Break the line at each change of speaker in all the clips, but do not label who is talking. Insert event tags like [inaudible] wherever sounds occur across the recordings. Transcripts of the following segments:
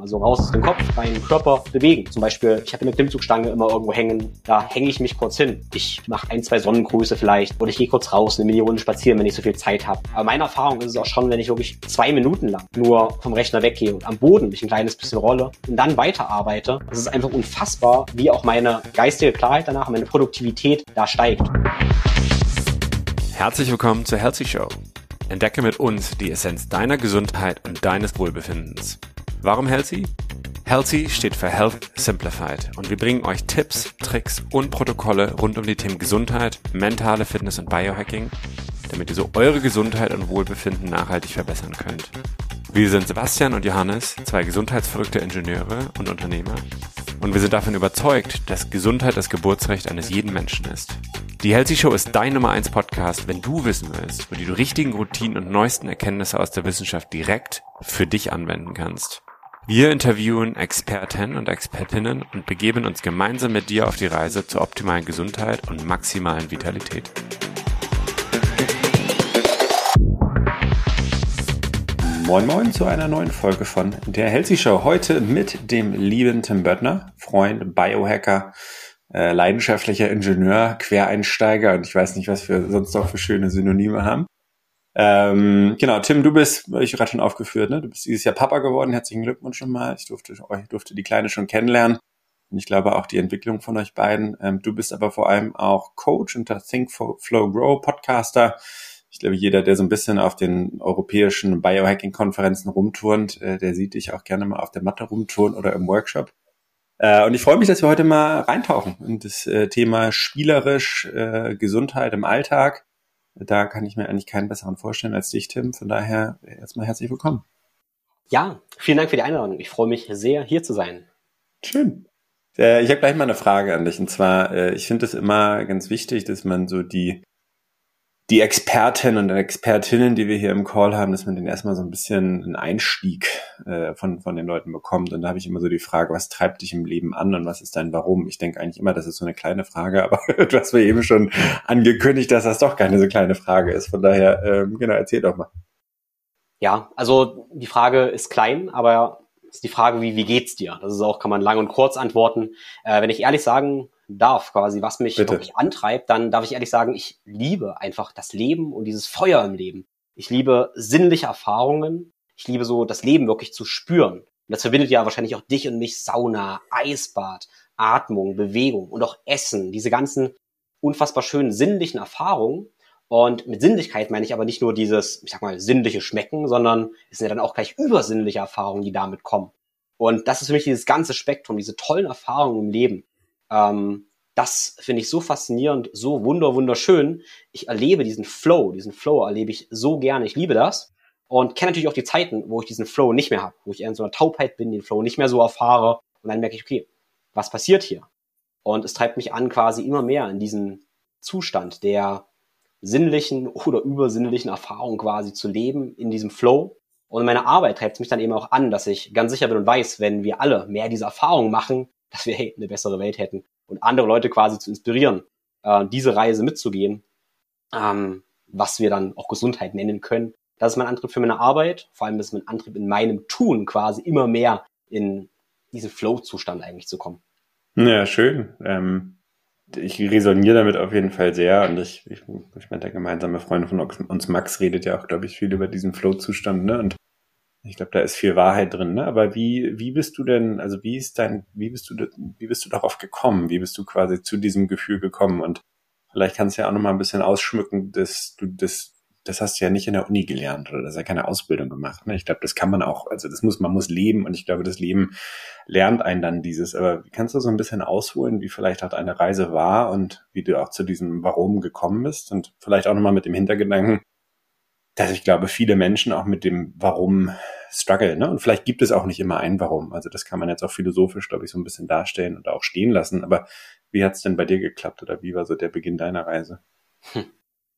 Also raus aus dem Kopf, rein Körper bewegen. Zum Beispiel, ich habe eine Klimmzugstange immer irgendwo hängen, da hänge ich mich kurz hin. Ich mache ein, zwei Sonnengrüße vielleicht oder ich gehe kurz raus, eine Mini-Runde spazieren, wenn ich so viel Zeit habe. Aber meine Erfahrung ist es auch schon, wenn ich wirklich zwei Minuten lang nur vom Rechner weggehe und am Boden mich ein kleines bisschen rolle und dann weiterarbeite, das ist einfach unfassbar, wie auch meine geistige Klarheit danach, meine Produktivität da steigt.
Herzlich willkommen zur Healthy Show. Entdecke mit uns die Essenz deiner Gesundheit und deines Wohlbefindens. Warum Healthy? Healthy steht für Health Simplified und wir bringen euch Tipps, Tricks und Protokolle rund um die Themen Gesundheit, mentale Fitness und Biohacking, damit ihr so eure Gesundheit und Wohlbefinden nachhaltig verbessern könnt. Wir sind Sebastian und Johannes, zwei gesundheitsverrückte Ingenieure und Unternehmer und wir sind davon überzeugt, dass Gesundheit das Geburtsrecht eines jeden Menschen ist. Die Healthy Show ist dein Nummer 1 Podcast, wenn du wissen willst, wo du die richtigen Routinen und neuesten Erkenntnisse aus der Wissenschaft direkt für dich anwenden kannst. Wir interviewen Experten und Expertinnen und begeben uns gemeinsam mit dir auf die Reise zur optimalen Gesundheit und maximalen Vitalität. Moin Moin zu einer neuen Folge von der Healthy Show. Heute mit dem lieben Tim Böttner, Freund, Biohacker, äh, leidenschaftlicher Ingenieur, Quereinsteiger und ich weiß nicht, was wir sonst noch für schöne Synonyme haben. Ähm, genau, Tim, du bist, ich gerade schon aufgeführt, ne? Du bist dieses Jahr Papa geworden. Herzlichen Glückwunsch schon mal. Ich durfte, ich durfte die Kleine schon kennenlernen. Und ich glaube auch die Entwicklung von euch beiden. Ähm, du bist aber vor allem auch Coach und der Think Flow Grow Podcaster. Ich glaube, jeder, der so ein bisschen auf den europäischen Biohacking-Konferenzen rumturnt, äh, der sieht dich auch gerne mal auf der Matte rumturnen oder im Workshop. Äh, und ich freue mich, dass wir heute mal reintauchen in das äh, Thema spielerisch äh, Gesundheit im Alltag da kann ich mir eigentlich keinen besseren vorstellen als dich, Tim. Von daher erstmal herzlich willkommen.
Ja, vielen Dank für die Einladung. Ich freue mich sehr, hier zu sein.
Schön. Äh, ich habe gleich mal eine Frage an dich. Und zwar, äh, ich finde es immer ganz wichtig, dass man so die die Experten und Expertinnen, die wir hier im Call haben, dass man den erstmal so ein bisschen einen Einstieg äh, von, von den Leuten bekommt. Und da habe ich immer so die Frage, was treibt dich im Leben an und was ist dein Warum? Ich denke eigentlich immer, das ist so eine kleine Frage, aber [laughs] du hast mir eben schon angekündigt, dass das doch keine so kleine Frage ist. Von daher, ähm, genau, erzähl doch mal.
Ja, also die Frage ist klein, aber ist die Frage, wie, wie geht's dir? Das ist auch, kann man lang und kurz antworten. Äh, wenn ich ehrlich sagen darf, quasi, was mich Bitte. wirklich antreibt, dann darf ich ehrlich sagen, ich liebe einfach das Leben und dieses Feuer im Leben. Ich liebe sinnliche Erfahrungen. Ich liebe so, das Leben wirklich zu spüren. Und das verbindet ja wahrscheinlich auch dich und mich Sauna, Eisbad, Atmung, Bewegung und auch Essen. Diese ganzen unfassbar schönen sinnlichen Erfahrungen. Und mit Sinnlichkeit meine ich aber nicht nur dieses, ich sag mal, sinnliche Schmecken, sondern es sind ja dann auch gleich übersinnliche Erfahrungen, die damit kommen. Und das ist für mich dieses ganze Spektrum, diese tollen Erfahrungen im Leben. Ähm, das finde ich so faszinierend, so wunder, wunderschön. Ich erlebe diesen Flow, diesen Flow erlebe ich so gerne. Ich liebe das und kenne natürlich auch die Zeiten, wo ich diesen Flow nicht mehr habe, wo ich eher in so einer Taubheit bin, den Flow nicht mehr so erfahre und dann merke ich, okay, was passiert hier? Und es treibt mich an, quasi immer mehr in diesen Zustand der sinnlichen oder übersinnlichen Erfahrung quasi zu leben, in diesem Flow. Und meine Arbeit treibt mich dann eben auch an, dass ich ganz sicher bin und weiß, wenn wir alle mehr diese Erfahrung machen, dass wir eine bessere Welt hätten und andere Leute quasi zu inspirieren, äh, diese Reise mitzugehen, ähm, was wir dann auch Gesundheit nennen können. Das ist mein Antrieb für meine Arbeit, vor allem ist mein Antrieb in meinem Tun quasi immer mehr in diesen Flow-Zustand eigentlich zu kommen.
Ja, schön. Ähm, ich resoniere damit auf jeden Fall sehr und ich, ich, ich meine, der gemeinsame Freund von uns, Max, redet ja auch, glaube ich, viel über diesen Flow-Zustand, ne? Und ich glaube, da ist viel Wahrheit drin, ne? Aber wie, wie bist du denn, also wie ist dein, wie bist du, wie bist du darauf gekommen? Wie bist du quasi zu diesem Gefühl gekommen? Und vielleicht kannst du ja auch noch mal ein bisschen ausschmücken, dass du das, das hast du ja nicht in der Uni gelernt oder das ist ja keine Ausbildung gemacht. Ne? Ich glaube, das kann man auch, also das muss, man muss leben und ich glaube, das Leben lernt einen dann dieses. Aber kannst du so ein bisschen ausholen, wie vielleicht auch deine Reise war und wie du auch zu diesem Warum gekommen bist und vielleicht auch nochmal mit dem Hintergedanken, dass ich glaube, viele Menschen auch mit dem Warum struggle. Ne? Und vielleicht gibt es auch nicht immer ein Warum. Also das kann man jetzt auch philosophisch, glaube ich, so ein bisschen darstellen und auch stehen lassen. Aber wie hat es denn bei dir geklappt oder wie war so der Beginn deiner Reise?
Hm.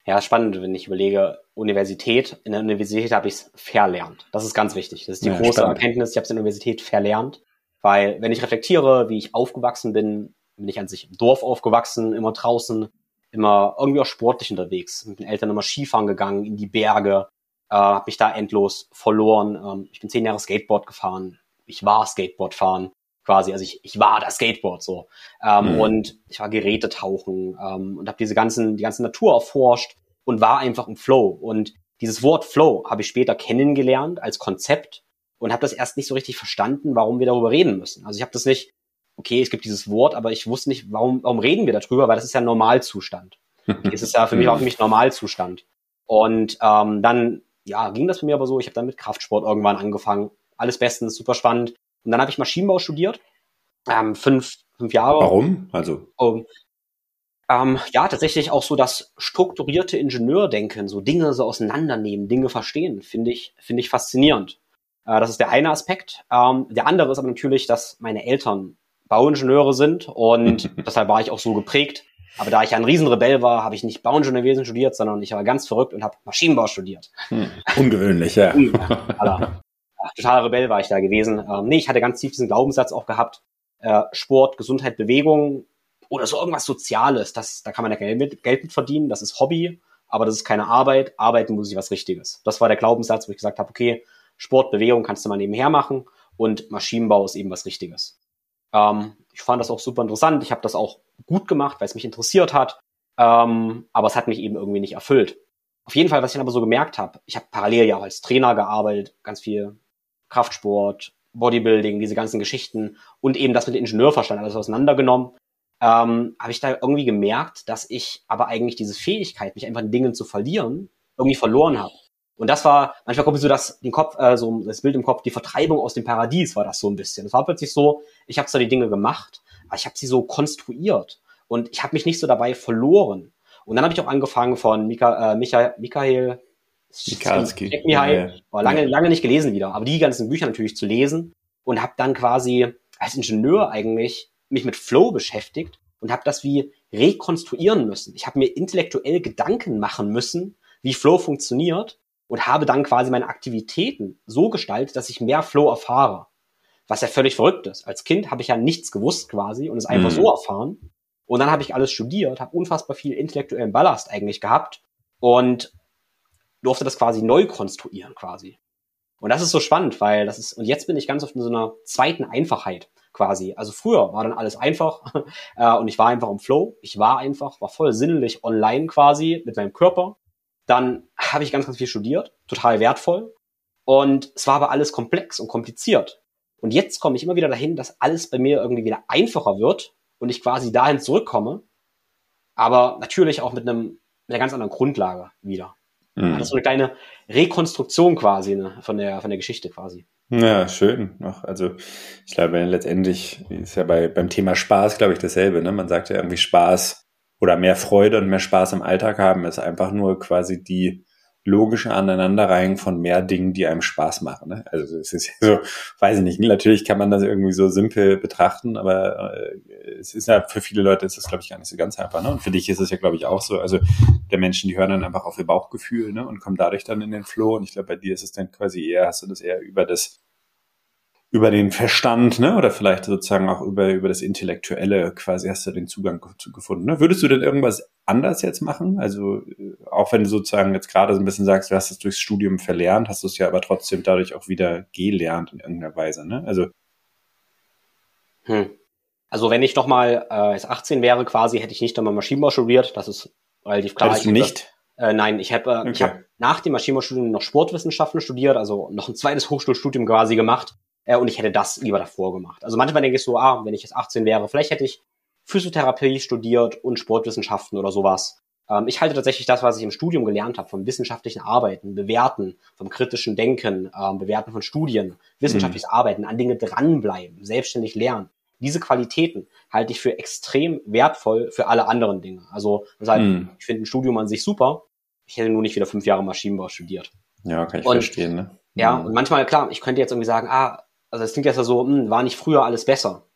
Ja, spannend, wenn ich überlege, Universität, in der Universität habe ich es verlernt. Das ist ganz wichtig. Das ist die ja, große spannend. Erkenntnis, ich habe es in der Universität verlernt. Weil wenn ich reflektiere, wie ich aufgewachsen bin, bin ich an sich im Dorf aufgewachsen, immer draußen, immer irgendwie auch sportlich unterwegs. Mit den Eltern immer Skifahren gegangen, in die Berge, äh, habe mich da endlos verloren. Ähm, ich bin zehn Jahre Skateboard gefahren. ich war Skateboard fahren quasi. Also ich, ich war das Skateboard so. Ähm, mhm. Und ich war Gerätetauchen ähm, und habe diese ganzen, die ganze Natur erforscht und war einfach im Flow. Und dieses Wort Flow habe ich später kennengelernt als Konzept und habe das erst nicht so richtig verstanden, warum wir darüber reden müssen. Also ich habe das nicht, okay, es gibt dieses Wort, aber ich wusste nicht, warum, warum reden wir darüber, weil das ist ja Normalzustand. es ist ja für mich auch für mich Normalzustand. Und ähm, dann ja, ging das für mich aber so. Ich habe dann mit Kraftsport irgendwann angefangen. Alles bestens, super spannend. Und dann habe ich Maschinenbau studiert. Ähm, fünf, fünf Jahre.
Warum? Also.
Um, ähm, ja, tatsächlich auch so das strukturierte Ingenieurdenken, so Dinge so auseinandernehmen, Dinge verstehen, finde ich, finde ich faszinierend. Äh, das ist der eine Aspekt. Ähm, der andere ist aber natürlich, dass meine Eltern Bauingenieure sind und [laughs] deshalb war ich auch so geprägt. Aber da ich ein Riesenrebell war, habe ich nicht Bauingenieurwesen studiert, sondern ich war ganz verrückt und habe Maschinenbau studiert.
Hm. Ungewöhnlich, ja. [laughs]
ja totaler Rebell war ich da gewesen. Ähm, nee, ich hatte ganz tief diesen Glaubenssatz auch gehabt. Äh, Sport, Gesundheit, Bewegung oder so irgendwas Soziales. Das, da kann man ja Geld mit, Geld mit verdienen. Das ist Hobby, aber das ist keine Arbeit. Arbeiten muss ich was Richtiges. Das war der Glaubenssatz, wo ich gesagt habe, okay, Sport, Bewegung kannst du mal nebenher machen und Maschinenbau ist eben was Richtiges. Ähm, ich fand das auch super interessant. Ich habe das auch gut gemacht, weil es mich interessiert hat. Ähm, aber es hat mich eben irgendwie nicht erfüllt. Auf jeden Fall, was ich dann aber so gemerkt habe, ich habe parallel ja auch als Trainer gearbeitet, ganz viel Kraftsport, Bodybuilding, diese ganzen Geschichten und eben das mit Ingenieurverstand alles auseinandergenommen, ähm, habe ich da irgendwie gemerkt, dass ich aber eigentlich diese Fähigkeit, mich einfach in Dingen zu verlieren, irgendwie verloren habe. Und das war, manchmal kommt so das, den Kopf, äh, so das Bild im Kopf, die Vertreibung aus dem Paradies war das so ein bisschen. Es war plötzlich so, ich habe zwar die Dinge gemacht, aber ich habe sie so konstruiert und ich habe mich nicht so dabei verloren. Und dann habe ich auch angefangen von Mika, äh, Michael, Michael
Mikalski.
Michael, ja, ja. lange, lange nicht gelesen wieder, aber die ganzen Bücher natürlich zu lesen und habe dann quasi als Ingenieur eigentlich mich mit Flow beschäftigt und habe das wie rekonstruieren müssen. Ich habe mir intellektuell Gedanken machen müssen, wie Flow funktioniert und habe dann quasi meine Aktivitäten so gestaltet, dass ich mehr Flow erfahre. Was ja völlig verrückt ist. Als Kind habe ich ja nichts gewusst quasi und es einfach mhm. so erfahren. Und dann habe ich alles studiert, habe unfassbar viel intellektuellen Ballast eigentlich gehabt und durfte das quasi neu konstruieren quasi. Und das ist so spannend, weil das ist, und jetzt bin ich ganz oft in so einer zweiten Einfachheit quasi. Also früher war dann alles einfach [laughs] äh, und ich war einfach im Flow. Ich war einfach, war voll sinnlich online quasi mit meinem Körper. Dann habe ich ganz, ganz viel studiert, total wertvoll. Und es war aber alles komplex und kompliziert. Und jetzt komme ich immer wieder dahin, dass alles bei mir irgendwie wieder einfacher wird und ich quasi dahin zurückkomme. Aber natürlich auch mit einem, mit einer ganz anderen Grundlage wieder. Mhm. Das ist so eine kleine Rekonstruktion quasi ne, von, der, von der Geschichte quasi.
Ja, schön. Also ich glaube, letztendlich ist ja bei, beim Thema Spaß, glaube ich, dasselbe. Ne? Man sagt ja irgendwie Spaß oder mehr Freude und mehr Spaß im Alltag haben, ist einfach nur quasi die logische Aneinanderreihung von mehr Dingen, die einem Spaß machen. Ne? Also es ist [laughs] so, weiß ich nicht, natürlich kann man das irgendwie so simpel betrachten, aber äh, es ist ja für viele Leute ist das, glaube ich, gar nicht so ganz einfach. Ne? Und für dich ist es ja, glaube ich, auch so. Also der Menschen, die hören dann einfach auf ihr Bauchgefühl ne? und kommen dadurch dann in den Flow. Und ich glaube, bei dir ist es dann quasi eher, hast du das eher über das über den Verstand, ne? Oder vielleicht sozusagen auch über, über das Intellektuelle quasi hast du den Zugang zu gefunden. Ne? Würdest du denn irgendwas anders jetzt machen? Also äh, auch wenn du sozusagen jetzt gerade so ein bisschen sagst, du hast es durchs Studium verlernt, hast du es ja aber trotzdem dadurch auch wieder gelernt in irgendeiner Weise, ne? Also.
Hm. Also wenn ich noch mal äh, jetzt 18 wäre quasi, hätte ich nicht nochmal Maschinenbau studiert. Das ist relativ klar.
Hättest du nicht?
Äh, nein, ich habe äh, okay. ich hab nach dem Maschinenbaustudium noch Sportwissenschaften studiert, also noch ein zweites Hochschulstudium quasi gemacht äh, und ich hätte das lieber davor gemacht. Also manchmal denke ich so, ah, wenn ich jetzt 18 wäre, vielleicht hätte ich Physiotherapie studiert und Sportwissenschaften oder sowas. Ähm, ich halte tatsächlich das, was ich im Studium gelernt habe, vom wissenschaftlichen Arbeiten, Bewerten, vom kritischen Denken, ähm, Bewerten von Studien, wissenschaftliches mhm. Arbeiten, an Dinge dranbleiben, selbstständig lernen. Diese Qualitäten halte ich für extrem wertvoll für alle anderen Dinge. Also das mhm. ich finde ein Studium an sich super. Ich hätte nur nicht wieder fünf Jahre Maschinenbau studiert.
Ja, kann ich und, verstehen. Ne?
Ja, mhm. und manchmal, klar, ich könnte jetzt irgendwie sagen, ah, also es klingt jetzt so, hm, war nicht früher alles besser.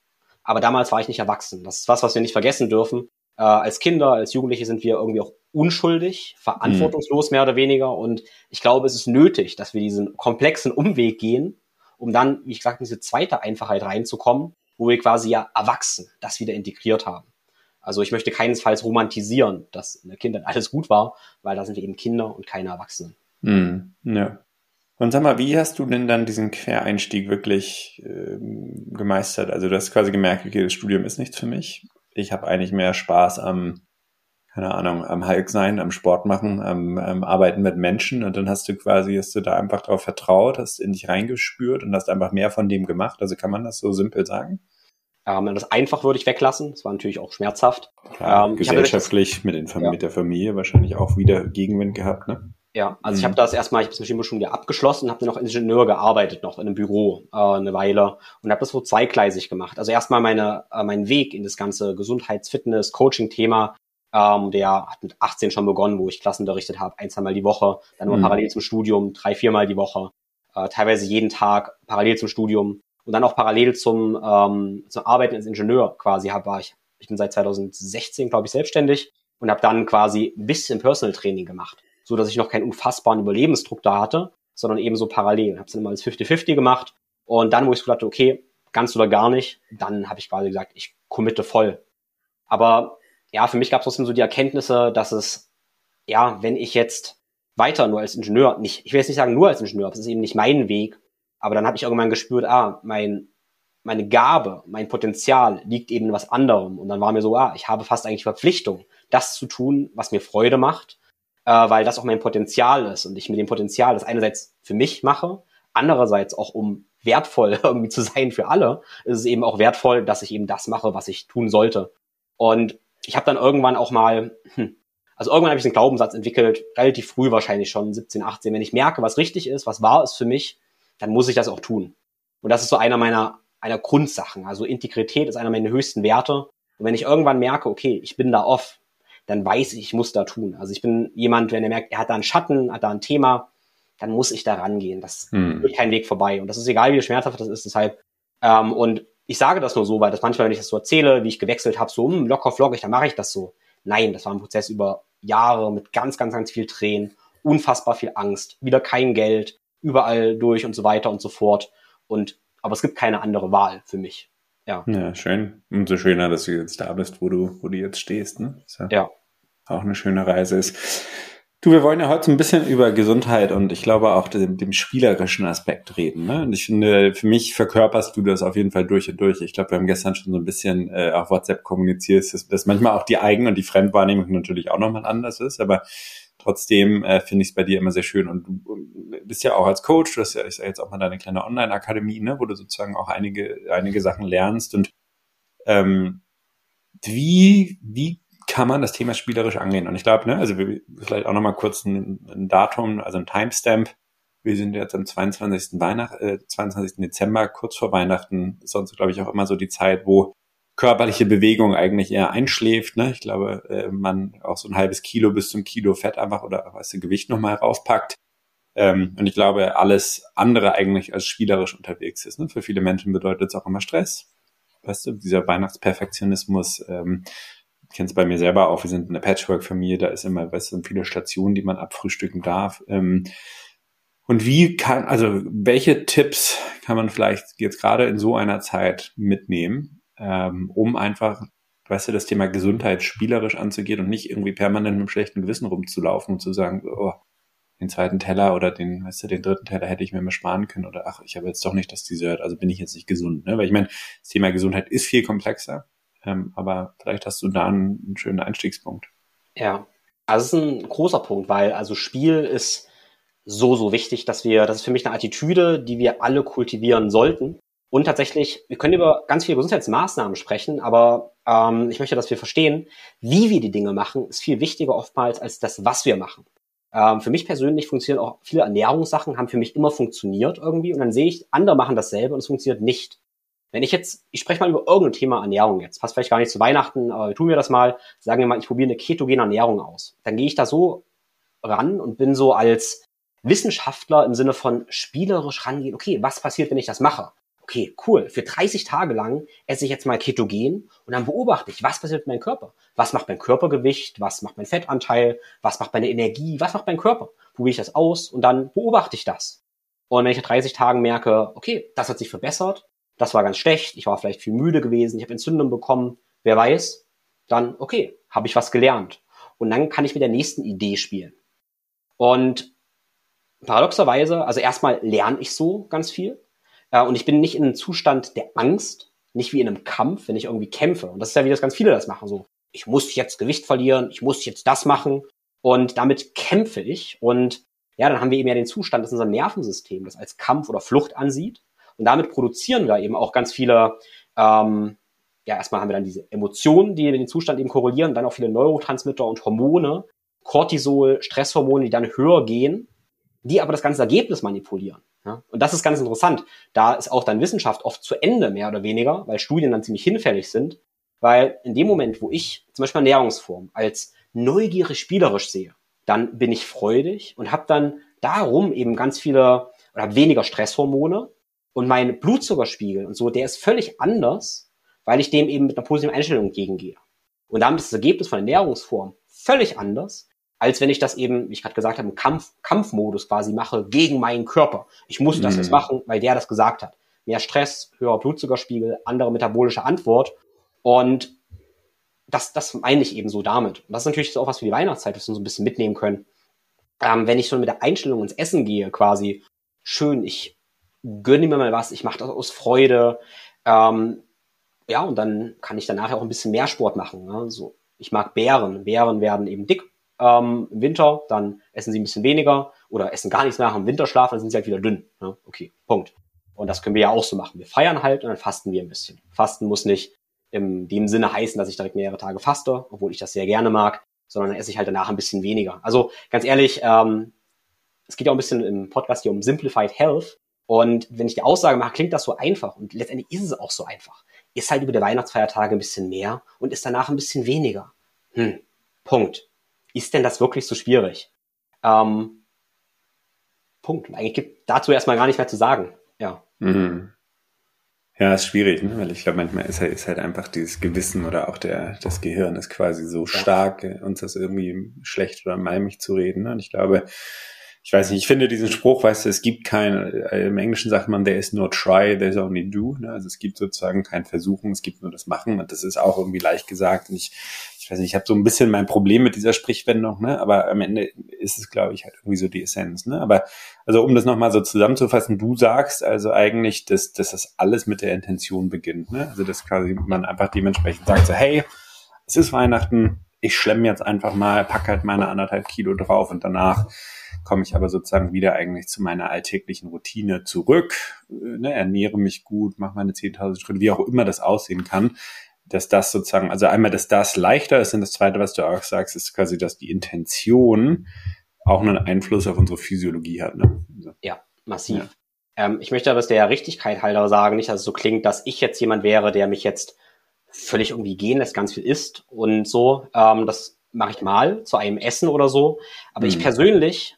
Aber damals war ich nicht erwachsen. Das ist was, was wir nicht vergessen dürfen. Äh, als Kinder, als Jugendliche sind wir irgendwie auch unschuldig, verantwortungslos mehr oder weniger. Und ich glaube, es ist nötig, dass wir diesen komplexen Umweg gehen, um dann, wie ich gesagt, in diese zweite Einfachheit reinzukommen, wo wir quasi ja erwachsen das wieder integriert haben. Also ich möchte keinesfalls romantisieren, dass in der Kindheit alles gut war, weil da sind wir eben Kinder und keine Erwachsenen.
Mm, ja. Und sag mal, wie hast du denn dann diesen Quereinstieg wirklich äh, gemeistert? Also du hast quasi gemerkt, okay, das Studium ist nichts für mich. Ich habe eigentlich mehr Spaß am, keine Ahnung, am Hulk sein, am Sport machen, am, am Arbeiten mit Menschen. Und dann hast du quasi, hast du da einfach drauf vertraut, hast in dich reingespürt und hast einfach mehr von dem gemacht. Also kann man das so simpel sagen?
Ähm, das einfach würde ich weglassen. Das war natürlich auch schmerzhaft.
Klar, ähm, gesellschaftlich mit, den, ja. mit der Familie wahrscheinlich auch wieder Gegenwind gehabt, ne?
Ja, also mhm. ich habe das erstmal, ich habe das Maschinenbau wieder abgeschlossen, habe dann noch Ingenieur gearbeitet, noch in einem Büro äh, eine Weile und habe das so zweigleisig gemacht. Also erstmal meine, äh, mein Weg in das ganze Gesundheits-, Fitness-, Coaching-Thema, ähm, der hat mit 18 schon begonnen, wo ich Klassen unterrichtet habe, ein, zweimal die Woche, dann nur mhm. parallel zum Studium, drei, viermal die Woche, äh, teilweise jeden Tag parallel zum Studium und dann auch parallel zum, ähm, zum Arbeiten als Ingenieur quasi hab, war ich. Ich bin seit 2016, glaube ich, selbstständig und habe dann quasi ein bisschen Personal Training gemacht so dass ich noch keinen unfassbaren Überlebensdruck da hatte, sondern eben so parallel. Habe es dann immer als 50-50 gemacht und dann, wo ich so dachte, okay, ganz oder gar nicht, dann habe ich quasi gesagt, ich committe voll. Aber ja, für mich gab es trotzdem so die Erkenntnisse, dass es, ja, wenn ich jetzt weiter nur als Ingenieur, nicht, ich will jetzt nicht sagen nur als Ingenieur, das ist eben nicht mein Weg, aber dann habe ich irgendwann gespürt, ah, mein, meine Gabe, mein Potenzial liegt eben in was anderem. Und dann war mir so, ah, ich habe fast eigentlich Verpflichtung, das zu tun, was mir Freude macht äh, weil das auch mein Potenzial ist und ich mit dem Potenzial das einerseits für mich mache, andererseits auch um wertvoll [laughs] irgendwie zu sein für alle, ist es eben auch wertvoll, dass ich eben das mache, was ich tun sollte. Und ich habe dann irgendwann auch mal, hm, also irgendwann habe ich einen Glaubenssatz entwickelt, relativ früh wahrscheinlich schon, 17, 18, wenn ich merke, was richtig ist, was wahr ist für mich, dann muss ich das auch tun. Und das ist so einer meiner, einer Grundsachen. Also Integrität ist einer meiner höchsten Werte. Und wenn ich irgendwann merke, okay, ich bin da off, dann weiß ich, ich muss da tun. Also ich bin jemand, wenn er merkt, er hat da einen Schatten, hat da ein Thema, dann muss ich da rangehen. Das hm. wird kein Weg vorbei. Und das ist egal, wie schmerzhaft das ist. Deshalb, ähm, und ich sage das nur so, weil das manchmal, wenn ich das so erzähle, wie ich gewechselt habe, so hm, locker flockig, dann mache ich das so. Nein, das war ein Prozess über Jahre mit ganz, ganz, ganz viel Tränen, unfassbar viel Angst, wieder kein Geld, überall durch und so weiter und so fort. Und aber es gibt keine andere Wahl für mich. Ja.
Ja, schön. Umso schöner, dass du jetzt da bist, wo du, wo du jetzt stehst. Ne?
Ja, ja.
Auch eine schöne Reise ist. Du, wir wollen ja heute ein bisschen über Gesundheit und ich glaube auch dem, dem spielerischen Aspekt reden. Ne? Und ich finde, für mich verkörperst du das auf jeden Fall durch und durch. Ich glaube, wir haben gestern schon so ein bisschen äh, auf WhatsApp kommuniziert, dass, dass manchmal auch die Eigen- und die Fremdwahrnehmung natürlich auch nochmal anders ist. Aber trotzdem äh, finde ich es bei dir immer sehr schön. Und du bist ja auch als Coach, du hast ja, ist ja jetzt auch mal deine kleine Online-Akademie, ne, wo du sozusagen auch einige, einige Sachen lernst. Und ähm, wie, wie kann man das Thema spielerisch angehen? Und ich glaube, ne, also wir, vielleicht auch nochmal kurz ein, ein Datum, also ein Timestamp. Wir sind jetzt am 22. Weihnacht, äh, 22. Dezember, kurz vor Weihnachten, sonst glaube ich auch immer so die Zeit, wo körperliche Bewegung eigentlich eher einschläft. Ne? Ich glaube, äh, man auch so ein halbes Kilo bis zum Kilo Fett einfach oder was du Gewicht nochmal raufpackt. Ähm, und ich glaube, alles andere eigentlich als spielerisch unterwegs ist. Ne? Für viele Menschen bedeutet es auch immer Stress. Weißt du, dieser Weihnachtsperfektionismus, ähm, kenne bei mir selber auch, wir sind eine Patchwork-Familie, da ist immer, weißt du, viele Stationen, die man abfrühstücken darf. Ähm, und wie kann, also welche Tipps kann man vielleicht jetzt gerade in so einer Zeit mitnehmen, ähm, um einfach, weißt du, das Thema Gesundheit spielerisch anzugehen und nicht irgendwie permanent mit einem schlechten Gewissen rumzulaufen und zu sagen, oh, den zweiten Teller oder den, weißt du, den dritten Teller hätte ich mir mal sparen können oder ach, ich habe jetzt doch nicht das Dessert, also bin ich jetzt nicht gesund, ne? Weil ich meine, das Thema Gesundheit ist viel komplexer, ähm, aber vielleicht hast du da einen, einen schönen Einstiegspunkt.
Ja, also es ist ein großer Punkt, weil also Spiel ist so, so wichtig, dass wir, das ist für mich eine Attitüde, die wir alle kultivieren sollten. Und tatsächlich, wir können über ganz viele Gesundheitsmaßnahmen sprechen, aber ähm, ich möchte, dass wir verstehen, wie wir die Dinge machen, ist viel wichtiger oftmals als das, was wir machen. Ähm, für mich persönlich funktionieren auch viele Ernährungssachen, haben für mich immer funktioniert irgendwie und dann sehe ich, andere machen dasselbe und es funktioniert nicht. Wenn ich jetzt, ich spreche mal über irgendein Thema Ernährung jetzt, passt vielleicht gar nicht zu Weihnachten, aber tun wir das mal, sagen wir mal, ich probiere eine ketogene Ernährung aus. Dann gehe ich da so ran und bin so als Wissenschaftler im Sinne von spielerisch rangehen, okay, was passiert, wenn ich das mache? Okay, cool, für 30 Tage lang esse ich jetzt mal ketogen und dann beobachte ich, was passiert mit meinem Körper? Was macht mein Körpergewicht? Was macht mein Fettanteil? Was macht meine Energie? Was macht mein Körper? Probiere ich das aus und dann beobachte ich das. Und wenn ich nach 30 Tagen merke, okay, das hat sich verbessert, das war ganz schlecht, ich war vielleicht viel müde gewesen, ich habe Entzündung bekommen, wer weiß, dann okay, habe ich was gelernt. Und dann kann ich mit der nächsten Idee spielen. Und paradoxerweise, also erstmal lerne ich so ganz viel. Äh, und ich bin nicht in einem Zustand der Angst, nicht wie in einem Kampf, wenn ich irgendwie kämpfe. Und das ist ja wie das ganz viele das machen. So, ich muss jetzt Gewicht verlieren, ich muss jetzt das machen. Und damit kämpfe ich. Und ja, dann haben wir eben ja den Zustand, dass unser Nervensystem das als Kampf oder Flucht ansieht. Und damit produzieren wir eben auch ganz viele, ähm, ja, erstmal haben wir dann diese Emotionen, die dem Zustand eben korrelieren, dann auch viele Neurotransmitter und Hormone, Cortisol, Stresshormone, die dann höher gehen, die aber das ganze Ergebnis manipulieren. Ja? Und das ist ganz interessant. Da ist auch dann Wissenschaft oft zu Ende, mehr oder weniger, weil Studien dann ziemlich hinfällig sind. Weil in dem Moment, wo ich zum Beispiel Ernährungsform als neugierig spielerisch sehe, dann bin ich freudig und habe dann darum eben ganz viele oder weniger Stresshormone und mein Blutzuckerspiegel und so, der ist völlig anders, weil ich dem eben mit einer positiven Einstellung entgegengehe. Und damit ist das Ergebnis von Ernährungsform völlig anders, als wenn ich das eben, wie ich gerade gesagt habe, im Kampf, Kampfmodus quasi mache gegen meinen Körper. Ich muss das mhm. jetzt machen, weil der das gesagt hat. Mehr Stress, höherer Blutzuckerspiegel, andere metabolische Antwort. Und das, das meine ich eben so damit. Und das ist natürlich auch was für die Weihnachtszeit, was wir so ein bisschen mitnehmen können. Ähm, wenn ich schon mit der Einstellung ins Essen gehe, quasi, schön, ich gönne mir mal was, ich mache das aus Freude. Ähm, ja, und dann kann ich danach auch ein bisschen mehr Sport machen. Ne? So, ich mag Beeren. Beeren werden eben dick ähm, im Winter, dann essen sie ein bisschen weniger oder essen gar nichts mehr, haben Winterschlaf, dann sind sie halt wieder dünn. Ne? Okay, Punkt. Und das können wir ja auch so machen. Wir feiern halt und dann fasten wir ein bisschen. Fasten muss nicht in dem Sinne heißen, dass ich direkt mehrere Tage faste, obwohl ich das sehr gerne mag, sondern dann esse ich halt danach ein bisschen weniger. Also ganz ehrlich, ähm, es geht ja auch ein bisschen im Podcast hier um Simplified Health. Und wenn ich die Aussage mache, klingt das so einfach. Und letztendlich ist es auch so einfach. Ist halt über die Weihnachtsfeiertage ein bisschen mehr und ist danach ein bisschen weniger. Hm, Punkt ist denn das wirklich so schwierig? Ähm, Punkt. Eigentlich gibt dazu erstmal gar nicht mehr zu sagen. Ja. Mhm.
Ja, ist schwierig, ne? weil ich glaube, manchmal ist halt, ist halt einfach dieses Gewissen oder auch der, das Gehirn ist quasi so ja. stark, uns das irgendwie schlecht oder malmig zu reden. Ne? Und ich glaube, ich weiß nicht, ich finde diesen Spruch, weißt du, es gibt kein, äh, im Englischen sagt man, there is no try, there's only do. Ne? Also es gibt sozusagen kein Versuchen, es gibt nur das Machen und das ist auch irgendwie leicht gesagt. Und ich, ich weiß nicht, ich habe so ein bisschen mein Problem mit dieser Sprichwendung, ne? aber am Ende ist es, glaube ich, halt irgendwie so die Essenz. Ne? Aber also um das nochmal so zusammenzufassen, du sagst also eigentlich, dass, dass das alles mit der Intention beginnt. Ne? Also dass quasi man einfach dementsprechend sagt so, hey, es ist Weihnachten, ich schlemme jetzt einfach mal, pack halt meine anderthalb Kilo drauf und danach komme ich aber sozusagen wieder eigentlich zu meiner alltäglichen Routine zurück, äh, ne, ernähre mich gut, mache meine 10.000 Schritte, wie auch immer das aussehen kann, dass das sozusagen, also einmal, dass das leichter ist und das zweite, was du auch sagst, ist quasi, dass die Intention auch einen Einfluss auf unsere Physiologie hat. Ne?
Also, ja, massiv. Ja. Ähm, ich möchte aber es der Richtigkeit halber sagen, nicht, dass es so klingt, dass ich jetzt jemand wäre, der mich jetzt völlig irgendwie gehen lässt, ganz viel isst und so. Ähm, das mache ich mal zu einem Essen oder so. Aber mhm. ich persönlich,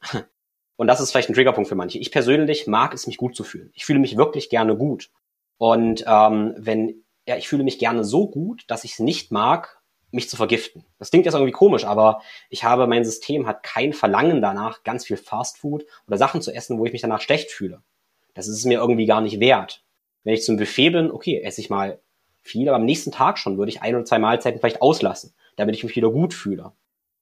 und das ist vielleicht ein Triggerpunkt für manche, ich persönlich mag es, mich gut zu fühlen. Ich fühle mich wirklich gerne gut. Und ähm, wenn, ja, ich fühle mich gerne so gut, dass ich es nicht mag, mich zu vergiften. Das klingt jetzt irgendwie komisch, aber ich habe, mein System hat kein Verlangen danach, ganz viel Fastfood oder Sachen zu essen, wo ich mich danach schlecht fühle. Das ist es mir irgendwie gar nicht wert. Wenn ich zum Buffet bin, okay, esse ich mal viel, aber am nächsten Tag schon würde ich ein oder zwei Mahlzeiten vielleicht auslassen damit ich mich wieder gut fühle.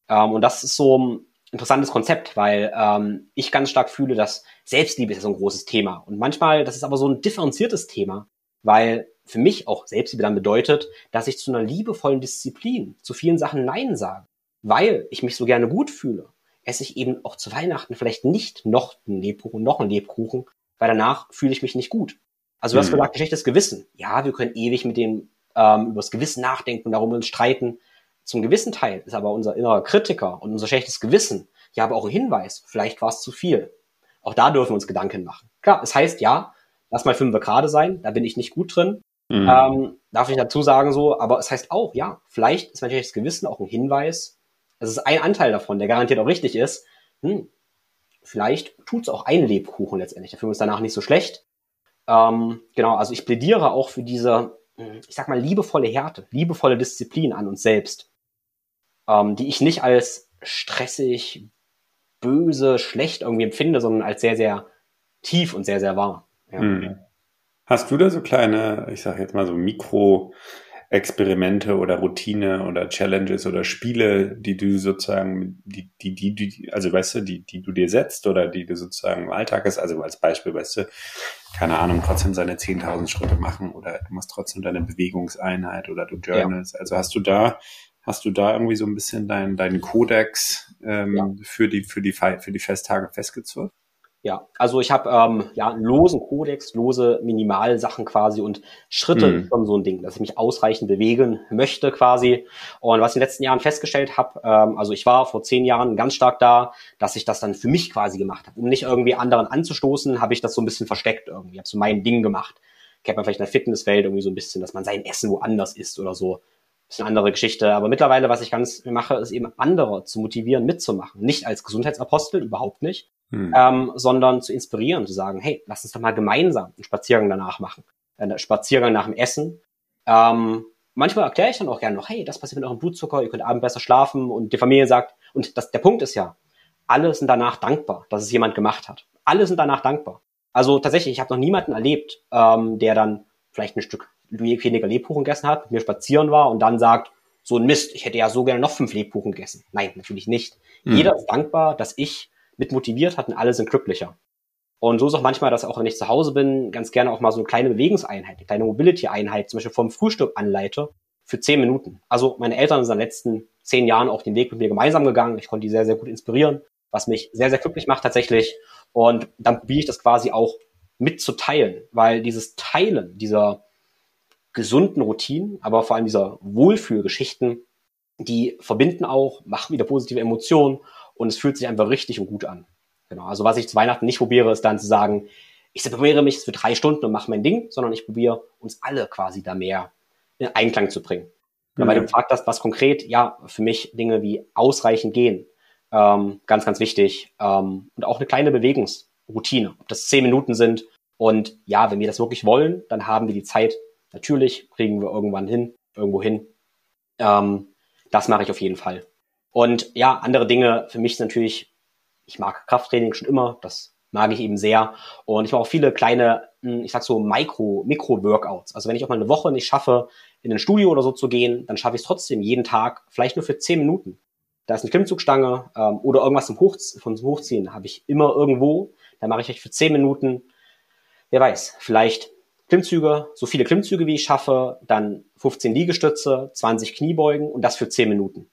Ähm, und das ist so ein interessantes Konzept, weil ähm, ich ganz stark fühle, dass Selbstliebe ist so ein großes Thema. Und manchmal, das ist aber so ein differenziertes Thema, weil für mich auch Selbstliebe dann bedeutet, dass ich zu einer liebevollen Disziplin, zu vielen Sachen Nein sage. Weil ich mich so gerne gut fühle, esse ich eben auch zu Weihnachten vielleicht nicht noch einen Lebkuchen, noch einen Lebkuchen, weil danach fühle ich mich nicht gut. Also du hast hm. gesagt, schlechtes Gewissen. Ja, wir können ewig mit dem ähm, über das Gewissen nachdenken und darum uns streiten. Zum gewissen Teil ist aber unser innerer Kritiker und unser schlechtes Gewissen ja aber auch ein Hinweis, vielleicht war es zu viel. Auch da dürfen wir uns Gedanken machen. Klar, es heißt ja, lass mal fünf gerade sein, da bin ich nicht gut drin. Mhm. Ähm, darf ich dazu sagen so, aber es heißt auch, ja, vielleicht ist mein schlechtes Gewissen auch ein Hinweis. Es ist ein Anteil davon, der garantiert auch richtig ist. Hm, vielleicht tut's auch ein Lebkuchen letztendlich. Da fühlen wir uns danach nicht so schlecht. Ähm, genau, also ich plädiere auch für diese, hm, ich sag mal, liebevolle Härte, liebevolle Disziplin an uns selbst ähm, die ich nicht als stressig, böse, schlecht irgendwie empfinde, sondern als sehr, sehr tief und sehr, sehr wahr. Ja. Hm.
Hast du da so kleine, ich sage jetzt mal so Mikro Experimente oder Routine oder Challenges oder Spiele, die du sozusagen, die, die, die, die, also weißt du, die, die du dir setzt oder die du sozusagen im Alltag hast, also als Beispiel, weißt du, keine Ahnung, trotzdem seine 10.000 Schritte machen oder du machst trotzdem deine Bewegungseinheit oder du journals. Ja. Also hast du da, hast du da irgendwie so ein bisschen deinen, deinen Kodex ähm, ja. für die, für die, für die Festtage festgezurrt?
Ja, also ich habe ähm, ja einen losen Kodex, lose Minimalsachen quasi und Schritte mhm. schon so ein Ding, dass ich mich ausreichend bewegen möchte quasi. Und was ich in den letzten Jahren festgestellt habe, ähm, also ich war vor zehn Jahren ganz stark da, dass ich das dann für mich quasi gemacht habe. Um nicht irgendwie anderen anzustoßen, habe ich das so ein bisschen versteckt irgendwie, habe so mein Ding gemacht. Kennt man vielleicht in der Fitnesswelt irgendwie so ein bisschen, dass man sein Essen woanders isst oder so. Bisschen andere Geschichte. Aber mittlerweile, was ich ganz mache, ist eben andere zu motivieren, mitzumachen. Nicht als Gesundheitsapostel, überhaupt nicht, hm. ähm, sondern zu inspirieren, zu sagen, hey, lass uns doch mal gemeinsam einen Spaziergang danach machen. Einen Spaziergang nach dem Essen. Ähm, manchmal erkläre ich dann auch gerne noch, hey, das passiert mit eurem Blutzucker, ihr könnt abends besser schlafen und die Familie sagt, und das, der Punkt ist ja, alle sind danach dankbar, dass es jemand gemacht hat. Alle sind danach dankbar. Also tatsächlich, ich habe noch niemanden erlebt, ähm, der dann vielleicht ein Stück weniger Lebkuchen gegessen hat, mit mir spazieren war und dann sagt, so ein Mist, ich hätte ja so gerne noch fünf Lebkuchen gegessen. Nein, natürlich nicht. Mhm. Jeder ist dankbar, dass ich mit motiviert hat und alle sind glücklicher. Und so ist auch manchmal, dass auch wenn ich zu Hause bin, ganz gerne auch mal so eine kleine Bewegungseinheit, eine kleine Mobility-Einheit, zum Beispiel vom Frühstück anleite für zehn Minuten. Also meine Eltern sind in den letzten zehn Jahren auch den Weg mit mir gemeinsam gegangen. Ich konnte die sehr, sehr gut inspirieren, was mich sehr, sehr glücklich macht tatsächlich. Und dann probiere ich das quasi auch mitzuteilen, weil dieses Teilen dieser gesunden Routinen, aber vor allem dieser Wohlfühlgeschichten, die verbinden auch, machen wieder positive Emotionen und es fühlt sich einfach richtig und gut an. Genau. Also was ich zu Weihnachten nicht probiere, ist dann zu sagen, ich separiere mich für drei Stunden und mache mein Ding, sondern ich probiere uns alle quasi da mehr in Einklang zu bringen. Mhm. Weil du gefragt hast, was konkret, ja, für mich Dinge wie ausreichend gehen, ähm, ganz, ganz wichtig. Ähm, und auch eine kleine Bewegungsroutine, ob das zehn Minuten sind. Und ja, wenn wir das wirklich wollen, dann haben wir die Zeit. Natürlich kriegen wir irgendwann hin, irgendwo hin. Ähm, das mache ich auf jeden Fall. Und ja, andere Dinge für mich sind natürlich, ich mag Krafttraining schon immer, das mag ich eben sehr. Und ich mache auch viele kleine, hm, ich sag so Micro, Mikro-Workouts. Also wenn ich auch mal eine Woche nicht schaffe, in ein Studio oder so zu gehen, dann schaffe ich es trotzdem jeden Tag, vielleicht nur für zehn Minuten. Da ist eine Klimmzugstange ähm, oder irgendwas zum, Hoch, zum Hochziehen, habe ich immer irgendwo. Da mache ich euch für zehn Minuten, wer weiß, vielleicht Klimmzüge, so viele Klimmzüge wie ich schaffe, dann 15 Liegestütze, 20 Kniebeugen und das für zehn Minuten.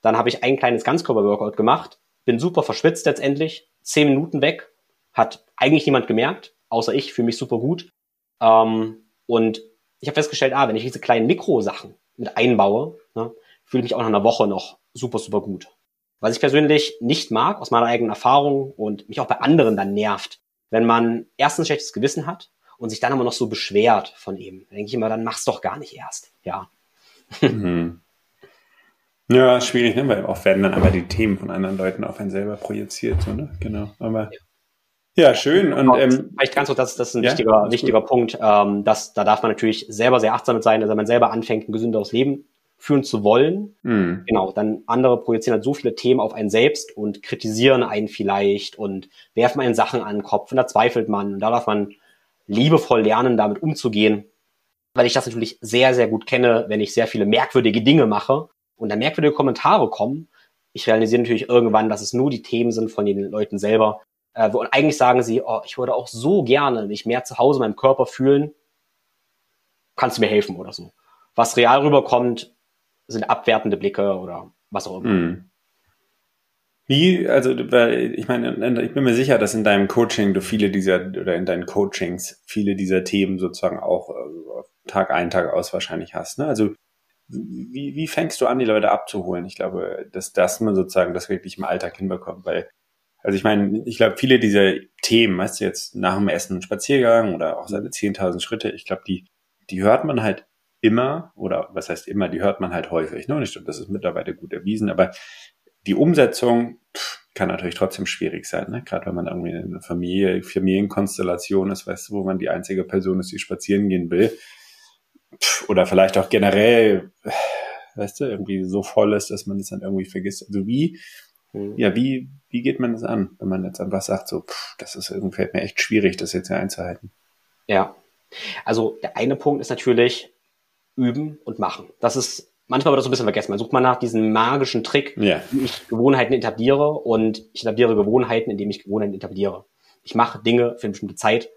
Dann habe ich ein kleines Ganzkörper-Workout gemacht, bin super verschwitzt letztendlich, zehn Minuten weg, hat eigentlich niemand gemerkt, außer ich, fühle mich super gut. Ähm, und ich habe festgestellt, ah, wenn ich diese kleinen Mikrosachen mit einbaue, ne, fühle ich mich auch nach einer Woche noch super, super gut. Was ich persönlich nicht mag, aus meiner eigenen Erfahrung und mich auch bei anderen dann nervt, wenn man erstens schlechtes Gewissen hat und sich dann aber noch so beschwert von ihm. Da denke ich immer, dann mach's doch gar nicht erst. Ja. Mhm.
Ja, schwierig, ne? Weil oft werden dann aber die Themen von anderen Leuten auf einen selber projiziert, so, ne? Genau. Aber ja, schön. Und
ähm, vielleicht kannst du, das, das ist ein ja, wichtiger, ist wichtiger Punkt. Ähm, dass, da darf man natürlich selber sehr achtsam mit sein, dass man selber anfängt, ein gesünderes Leben führen zu wollen. Mhm. Genau, dann andere projizieren halt so viele Themen auf einen selbst und kritisieren einen vielleicht und werfen einen Sachen an den Kopf und da zweifelt man. Und da darf man liebevoll lernen, damit umzugehen, weil ich das natürlich sehr, sehr gut kenne, wenn ich sehr viele merkwürdige Dinge mache und dann merkwürdige Kommentare kommen. Ich realisiere natürlich irgendwann, dass es nur die Themen sind von den Leuten selber. Äh, und eigentlich sagen sie, oh, ich würde auch so gerne mich mehr zu Hause in meinem Körper fühlen. Kannst du mir helfen oder so? Was real rüberkommt, sind abwertende Blicke oder was auch immer. Hm.
Wie, also, ich meine, ich bin mir sicher, dass in deinem Coaching du viele dieser, oder in deinen Coachings viele dieser Themen sozusagen auch äh, Tag ein, Tag aus wahrscheinlich hast. Ne? Also wie, wie fängst du an, die Leute abzuholen? Ich glaube, dass das man sozusagen das wirklich im Alltag hinbekommt, weil, also ich meine, ich glaube, viele dieser Themen, weißt du, jetzt nach dem Essen einen Spaziergang oder auch seine 10.000 Schritte, ich glaube, die, die hört man halt immer, oder was heißt immer, die hört man halt häufig, ne? Und ich glaube, das ist mittlerweile gut erwiesen, aber die Umsetzung pff, kann natürlich trotzdem schwierig sein, ne? Gerade wenn man irgendwie in einer Familie, Familienkonstellation ist, weißt du, wo man die einzige Person ist, die spazieren gehen will oder vielleicht auch generell, weißt du, irgendwie so voll ist, dass man es dann irgendwie vergisst. Also wie, mhm. ja, wie, wie geht man das an, wenn man jetzt einfach sagt, so, pff, das ist irgendwie fällt mir echt schwierig, das jetzt hier einzuhalten?
Ja. Also der eine Punkt ist natürlich, üben und machen. Das ist manchmal wird das so ein bisschen vergessen. Man sucht mal nach diesem magischen Trick, yeah. wie ich Gewohnheiten etabliere und ich etabliere Gewohnheiten, indem ich Gewohnheiten etabliere. Ich mache Dinge für eine bestimmte Zeit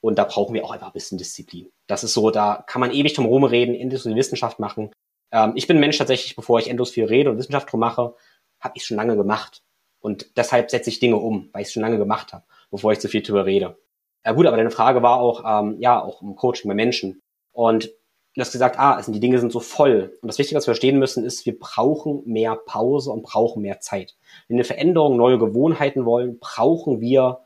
und da brauchen wir auch einfach ein bisschen Disziplin. Das ist so, da kann man ewig drum rumreden, endlos in Wissenschaft machen. Ähm, ich bin ein Mensch tatsächlich, bevor ich endlos viel rede und Wissenschaft drum mache, habe ich schon lange gemacht. Und deshalb setze ich Dinge um, weil ich es schon lange gemacht habe, bevor ich zu viel drüber rede. Ja gut, aber deine Frage war auch, ähm, ja, auch im Coaching bei Menschen. Und du hast gesagt, ah, also die Dinge sind so voll. Und das Wichtige, was wir verstehen müssen, ist, wir brauchen mehr Pause und brauchen mehr Zeit. Wenn wir Veränderungen, neue Gewohnheiten wollen, brauchen wir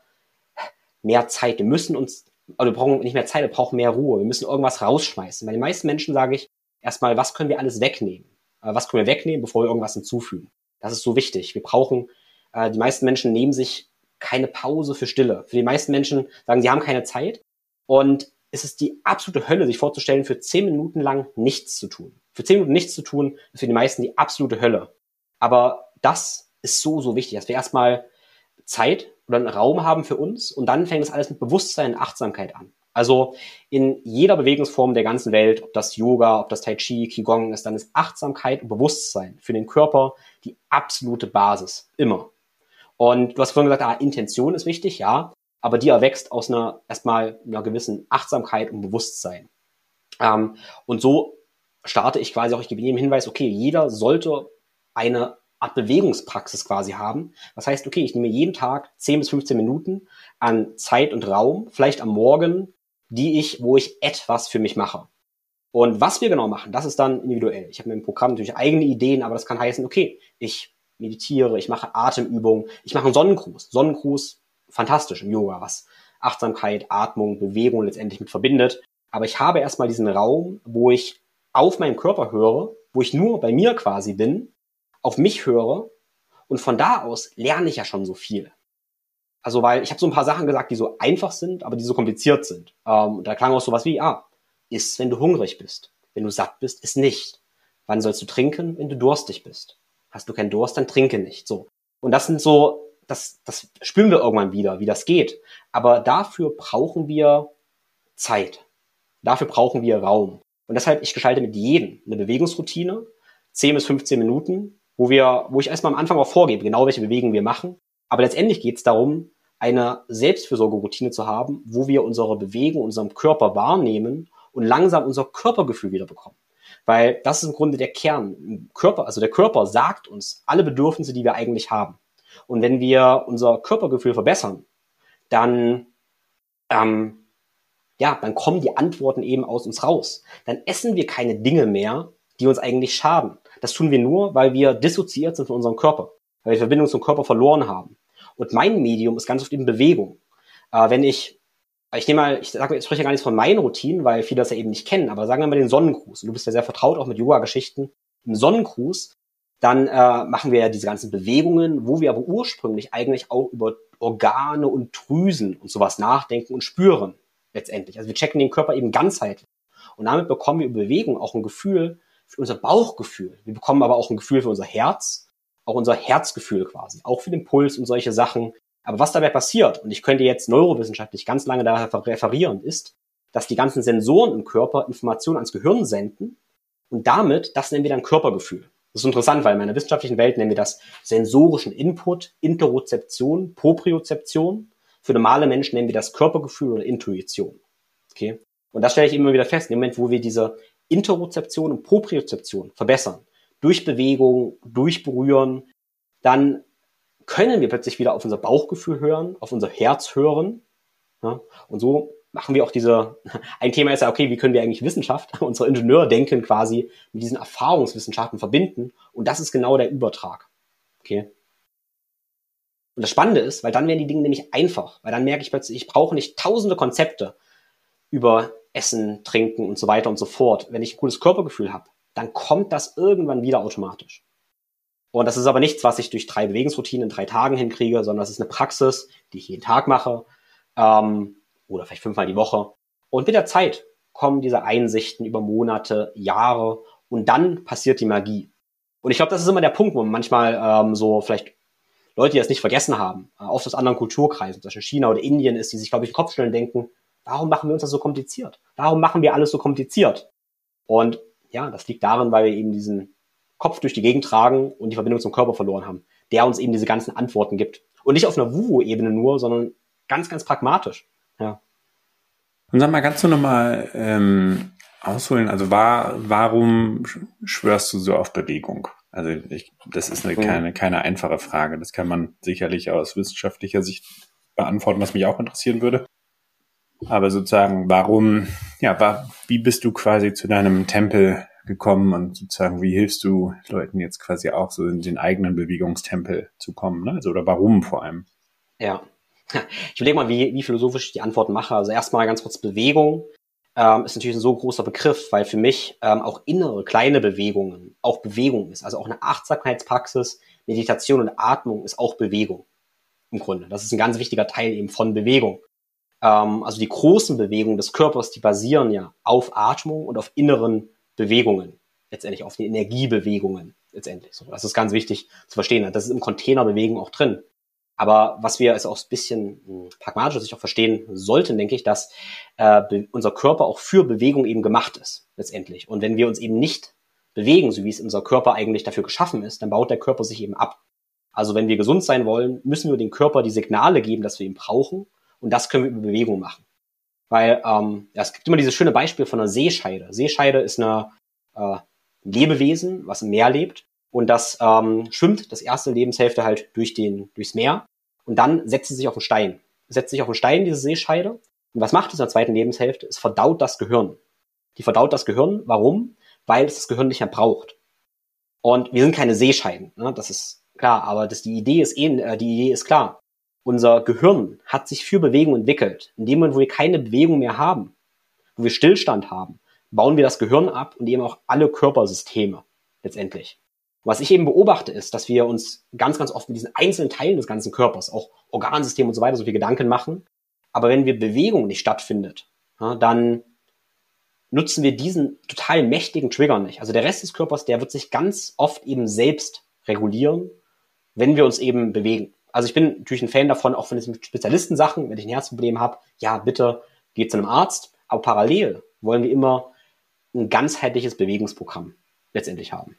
mehr Zeit. Wir müssen uns, also wir brauchen nicht mehr Zeit, wir brauchen mehr Ruhe. Wir müssen irgendwas rausschmeißen. Bei den meisten Menschen sage ich erstmal, was können wir alles wegnehmen? Äh, was können wir wegnehmen, bevor wir irgendwas hinzufügen? Das ist so wichtig. Wir brauchen, äh, die meisten Menschen nehmen sich keine Pause für Stille. Für die meisten Menschen sagen, sie haben keine Zeit. Und es ist die absolute Hölle, sich vorzustellen, für zehn Minuten lang nichts zu tun. Für zehn Minuten nichts zu tun, ist für die meisten die absolute Hölle. Aber das ist so, so wichtig, dass wir erstmal Zeit oder einen Raum haben für uns und dann fängt das alles mit Bewusstsein und Achtsamkeit an. Also in jeder Bewegungsform der ganzen Welt, ob das Yoga, ob das Tai Chi, Qigong ist, dann ist Achtsamkeit und Bewusstsein für den Körper die absolute Basis. Immer. Und du hast vorhin gesagt, ah, Intention ist wichtig, ja aber die erwächst aus einer erstmal einer gewissen Achtsamkeit und Bewusstsein. Ähm, und so starte ich quasi auch, ich gebe jedem Hinweis, okay, jeder sollte eine Art Bewegungspraxis quasi haben. Das heißt, okay, ich nehme jeden Tag 10 bis 15 Minuten an Zeit und Raum, vielleicht am Morgen, die ich, wo ich etwas für mich mache. Und was wir genau machen, das ist dann individuell. Ich habe mir im Programm natürlich eigene Ideen, aber das kann heißen, okay, ich meditiere, ich mache Atemübungen, ich mache einen Sonnengruß. Sonnengruß fantastisch im Yoga, was Achtsamkeit, Atmung, Bewegung letztendlich mit verbindet. Aber ich habe erstmal diesen Raum, wo ich auf meinen Körper höre, wo ich nur bei mir quasi bin, auf mich höre und von da aus lerne ich ja schon so viel. Also weil ich habe so ein paar Sachen gesagt, die so einfach sind, aber die so kompliziert sind. Ähm, da klang auch sowas wie, ah, iss, wenn du hungrig bist. Wenn du satt bist, iss nicht. Wann sollst du trinken, wenn du durstig bist? Hast du keinen Durst, dann trinke nicht. So. Und das sind so das, das spüren wir irgendwann wieder, wie das geht. Aber dafür brauchen wir Zeit. Dafür brauchen wir Raum. Und deshalb, ich gestalte mit jedem eine Bewegungsroutine, 10 bis 15 Minuten, wo wir, wo ich erstmal am Anfang auch vorgebe, genau welche Bewegungen wir machen. Aber letztendlich geht es darum, eine Selbstfürsorgeroutine zu haben, wo wir unsere Bewegung, unserem Körper wahrnehmen und langsam unser Körpergefühl wieder bekommen. Weil das ist im Grunde der Kern. Körper, also der Körper sagt uns alle Bedürfnisse, die wir eigentlich haben. Und wenn wir unser Körpergefühl verbessern, dann, ähm, ja, dann kommen die Antworten eben aus uns raus. Dann essen wir keine Dinge mehr, die uns eigentlich schaden. Das tun wir nur, weil wir dissoziiert sind von unserem Körper, weil wir die Verbindung zum Körper verloren haben. Und mein Medium ist ganz oft in Bewegung. Äh, wenn ich, ich nehme mal, ich sage, ich spreche gar nichts von meinen Routinen, weil viele das ja eben nicht kennen, aber sagen wir mal den Sonnengruß. Und du bist ja sehr vertraut auch mit Yoga-Geschichten. Im Sonnengruß dann äh, machen wir ja diese ganzen Bewegungen, wo wir aber ursprünglich eigentlich auch über Organe und Drüsen und sowas nachdenken und spüren letztendlich. Also wir checken den Körper eben ganzheitlich. Und damit bekommen wir über Bewegung auch ein Gefühl für unser Bauchgefühl. Wir bekommen aber auch ein Gefühl für unser Herz, auch unser Herzgefühl quasi, auch für den Puls und solche Sachen. Aber was dabei passiert, und ich könnte jetzt neurowissenschaftlich ganz lange darauf referieren, ist, dass die ganzen Sensoren im Körper Informationen ans Gehirn senden und damit, das nennen wir dann Körpergefühl. Das ist interessant, weil in meiner wissenschaftlichen Welt nennen wir das sensorischen Input, Interozeption, Propriozeption. Für normale Menschen nennen wir das Körpergefühl oder Intuition. Okay? Und das stelle ich immer wieder fest. Im Moment, wo wir diese Interozeption und Propriozeption verbessern, durch Bewegung, durch Berühren, dann können wir plötzlich wieder auf unser Bauchgefühl hören, auf unser Herz hören. Ja? Und so machen wir auch diese, [laughs] ein Thema ist ja, okay, wie können wir eigentlich Wissenschaft, [laughs] unsere Ingenieurdenken quasi mit diesen Erfahrungswissenschaften verbinden? Und das ist genau der Übertrag. Okay. Und das Spannende ist, weil dann werden die Dinge nämlich einfach, weil dann merke ich plötzlich, ich brauche nicht tausende Konzepte über Essen, Trinken und so weiter und so fort. Wenn ich ein cooles Körpergefühl habe, dann kommt das irgendwann wieder automatisch. Und das ist aber nichts, was ich durch drei Bewegungsroutinen in drei Tagen hinkriege, sondern das ist eine Praxis, die ich jeden Tag mache, ähm, oder vielleicht fünfmal die Woche. Und mit der Zeit kommen diese Einsichten über Monate, Jahre und dann passiert die Magie. Und ich glaube, das ist immer der Punkt, wo man manchmal ähm, so vielleicht Leute, die das nicht vergessen haben, äh, oft aus anderen Kulturkreisen, zum Beispiel China oder Indien ist, die sich, glaube ich, den denken, warum machen wir uns das so kompliziert? Warum machen wir alles so kompliziert? Und Ja, das liegt darin, weil wir eben diesen Kopf durch die Gegend tragen und die Verbindung zum Körper verloren haben, der uns eben diese ganzen Antworten gibt. Und nicht auf einer Wuhu-Ebene nur, sondern ganz, ganz pragmatisch. Ja.
Und sag mal, kannst du nochmal ähm, ausholen, also war, warum schwörst du so auf Bewegung? Also ich, das ist eine, keine, keine einfache Frage. Das kann man sicherlich aus wissenschaftlicher Sicht beantworten, was mich auch interessieren würde. Aber sozusagen, warum, ja, war, wie bist du quasi zu deinem Tempel gekommen und sozusagen, wie hilfst du Leuten jetzt quasi auch so in den eigenen Bewegungstempel zu kommen? Ne? Also, oder warum vor allem?
Ja. Ich überlege mal, wie, wie philosophisch ich die Antworten mache. Also erstmal ganz kurz Bewegung ähm, ist natürlich ein so großer Begriff, weil für mich ähm, auch innere kleine Bewegungen auch Bewegung ist. Also auch eine Achtsamkeitspraxis, Meditation und Atmung ist auch Bewegung im Grunde. Das ist ein ganz wichtiger Teil eben von Bewegung. Ähm, also die großen Bewegungen des Körpers, die basieren ja auf Atmung und auf inneren Bewegungen, letztendlich auf die Energiebewegungen letztendlich. So, das ist ganz wichtig zu verstehen. Das ist im Containerbewegung auch drin. Aber was wir also auch ein bisschen hm, pragmatisch sich auch verstehen sollten, denke ich, dass äh, unser Körper auch für Bewegung eben gemacht ist, letztendlich. Und wenn wir uns eben nicht bewegen, so wie es unser Körper eigentlich dafür geschaffen ist, dann baut der Körper sich eben ab. Also wenn wir gesund sein wollen, müssen wir dem Körper die Signale geben, dass wir ihn brauchen. Und das können wir über Bewegung machen. Weil ähm, ja, es gibt immer dieses schöne Beispiel von einer Seescheide. Seescheide ist eine äh, Lebewesen, was im Meer lebt und das ähm, schwimmt das erste Lebenshälfte halt durch den, durchs Meer und dann setzt sie sich auf den Stein. Setzt sich auf den Stein, diese Seescheide. Und was macht es in der zweiten Lebenshälfte? Es verdaut das Gehirn. Die verdaut das Gehirn. Warum? Weil es das Gehirn nicht mehr braucht. Und wir sind keine Seescheiden, ne? das ist klar, aber das, die Idee ist eh, äh, die Idee ist klar. Unser Gehirn hat sich für Bewegung entwickelt. In dem Moment, wo wir keine Bewegung mehr haben, wo wir Stillstand haben, bauen wir das Gehirn ab und eben auch alle Körpersysteme letztendlich. Was ich eben beobachte, ist, dass wir uns ganz, ganz oft mit diesen einzelnen Teilen des ganzen Körpers, auch Organsystem und so weiter, so viel Gedanken machen. Aber wenn wir Bewegung nicht stattfindet, ja, dann nutzen wir diesen total mächtigen Trigger nicht. Also der Rest des Körpers, der wird sich ganz oft eben selbst regulieren, wenn wir uns eben bewegen. Also ich bin natürlich ein Fan davon, auch von diesen Spezialistensachen, wenn ich ein Herzproblem habe, ja, bitte geht zu einem Arzt. Aber parallel wollen wir immer ein ganzheitliches Bewegungsprogramm letztendlich haben.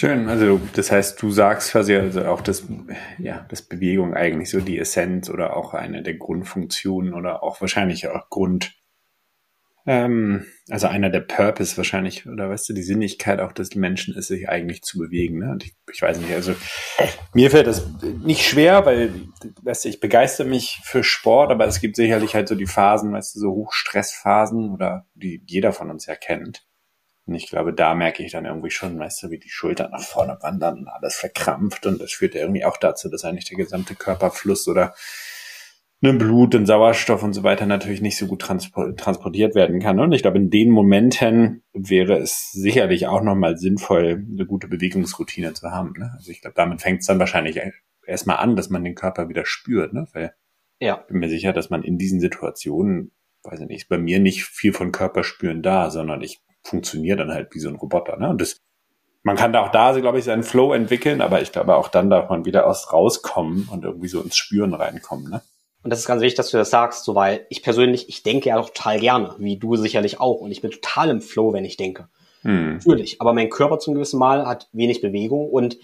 Schön, also das heißt, du sagst quasi also auch, dass, ja, dass Bewegung eigentlich so die Essenz oder auch eine der Grundfunktionen oder auch wahrscheinlich auch Grund, ähm, also einer der Purpose wahrscheinlich, oder weißt du, die Sinnigkeit auch des Menschen ist, sich eigentlich zu bewegen. Ne? Und ich, ich weiß nicht, also mir fällt das nicht schwer, weil, weißt du, ich begeister mich für Sport, aber es gibt sicherlich halt so die Phasen, weißt du, so Hochstressphasen oder die jeder von uns ja kennt und ich glaube, da merke ich dann irgendwie schon, weißt du, wie die Schultern nach vorne wandern und alles verkrampft. Und das führt irgendwie auch dazu, dass eigentlich der gesamte Körperfluss oder ne, Blut und Sauerstoff und so weiter natürlich nicht so gut transportiert werden kann. Und ich glaube, in den Momenten wäre es sicherlich auch nochmal sinnvoll, eine gute Bewegungsroutine zu haben. Ne? Also ich glaube, damit fängt es dann wahrscheinlich erstmal an, dass man den Körper wieder spürt. Ne? Weil ja. ich bin mir sicher, dass man in diesen Situationen, weiß ich nicht, bei mir nicht viel von Körperspüren da, sondern ich funktioniert dann halt wie so ein Roboter. Ne? Und das, man kann da auch da, glaube ich, seinen Flow entwickeln, aber ich glaube auch dann darf man wieder aus rauskommen und irgendwie so ins Spüren reinkommen. Ne?
Und das ist ganz wichtig, dass du das sagst, so weil ich persönlich, ich denke ja auch total gerne, wie du sicherlich auch. Und ich bin total im Flow, wenn ich denke. Hm. Natürlich. Aber mein Körper zum gewissen Mal hat wenig Bewegung und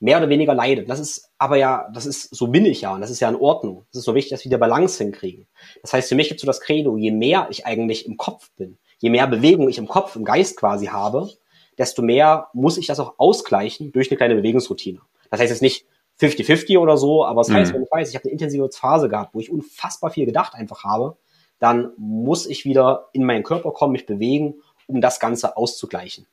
mehr oder weniger leidet. Das ist aber ja, das ist, so bin ich ja und das ist ja in Ordnung. Es ist so wichtig, dass wir wieder Balance hinkriegen. Das heißt, für mich gibt es so das Credo, je mehr ich eigentlich im Kopf bin, je mehr Bewegung ich im Kopf, im Geist quasi habe, desto mehr muss ich das auch ausgleichen durch eine kleine Bewegungsroutine. Das heißt jetzt nicht 50-50 oder so, aber es das heißt, mhm. wenn ich weiß, ich habe eine intensive Phase gehabt, wo ich unfassbar viel gedacht einfach habe, dann muss ich wieder in meinen Körper kommen, mich bewegen, um das Ganze auszugleichen.